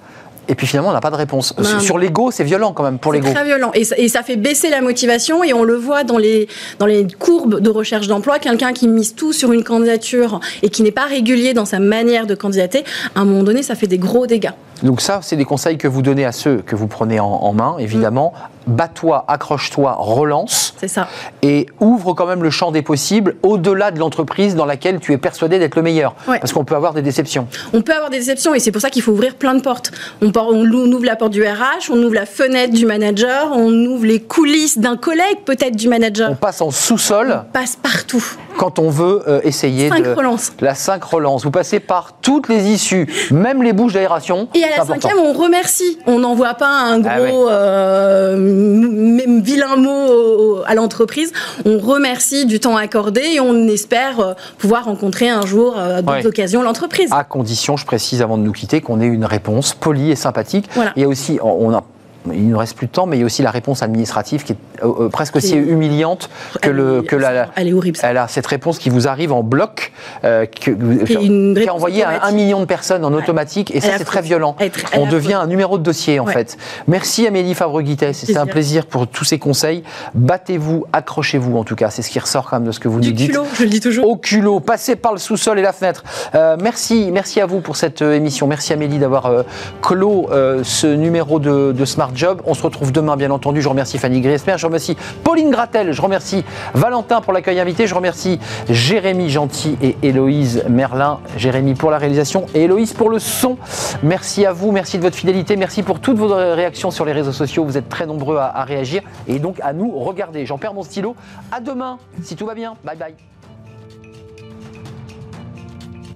Et puis finalement, on n'a pas de réponse. Sur l'ego, c'est violent quand même pour l'ego. C'est très violent. Et ça, fait baisser la motivation. Et on le voit dans les, dans les courbes de recherche d'emploi. Quelqu'un qui mise tout sur une candidature et qui n'est pas régulier dans sa manière de candidater, à un moment donné, ça fait des gros dégâts. Donc ça, c'est des conseils que vous donnez à ceux que vous prenez en, main, évidemment. Mm. Bats-toi, accroche-toi, relance. C'est ça. Et ouvre quand même le champ des possibles au-delà de l'entreprise dans laquelle tu es persuadé d'être le meilleur. Parce qu'on peut avoir des déceptions. On peut avoir des déceptions et c'est pour ça qu'il faut ouvrir plein de portes. On, on, ouvre la porte du RH, on ouvre la fenêtre du manager, on ouvre les coulisses d'un collègue peut-être du manager. On passe en sous-sol. On passe partout. Quand on veut euh, essayer cinq relances. la 5 relance. Vous passez par toutes les issues, même les bouches d'aération à la cinquième, on remercie. On n'envoie pas un ah gros euh, vilain mot à l'entreprise. On remercie du temps accordé et on espère euh, pouvoir rencontrer un jour, d'autres occasions, l'entreprise. À condition, je précise avant de nous quitter, qu'on ait une réponse polie et sympathique. Il y a aussi, on a il ne reste plus de temps, mais il y a aussi la réponse administrative qui est euh, euh, presque aussi humiliante que, le, que la, Elle est horrible. Elle a cette réponse qui vous arrive en bloc, euh, qui est envoyée à un million de personnes en automatique, et ça c'est très violent. On devient un numéro de dossier en fait. Merci Amélie Fabre-Guittet, c'est un plaisir pour tous ces conseils. Battez-vous, accrochez-vous en tout cas, c'est ce qui ressort quand même de ce que vous nous dites. Culot, je le dis toujours. Au culot, passez par le sous-sol et la fenêtre. merci, merci à vous pour cette émission. Merci Amélie d'avoir clos ce numéro de, de Smart On se retrouve demain, bien entendu. Je remercie Fanny Griesmer, je remercie Pauline Gratel, je remercie Valentin pour l'accueil invité, je remercie Jérémy Gentil et Héloïse Merlin. Jérémy pour la réalisation et Héloïse pour le son. Merci à vous, merci de votre fidélité, merci pour toutes vos réactions sur les réseaux sociaux. Vous êtes très nombreux à, à réagir et donc à nous regarder. J'en perds mon stylo. À demain, si tout va bien. Bye bye.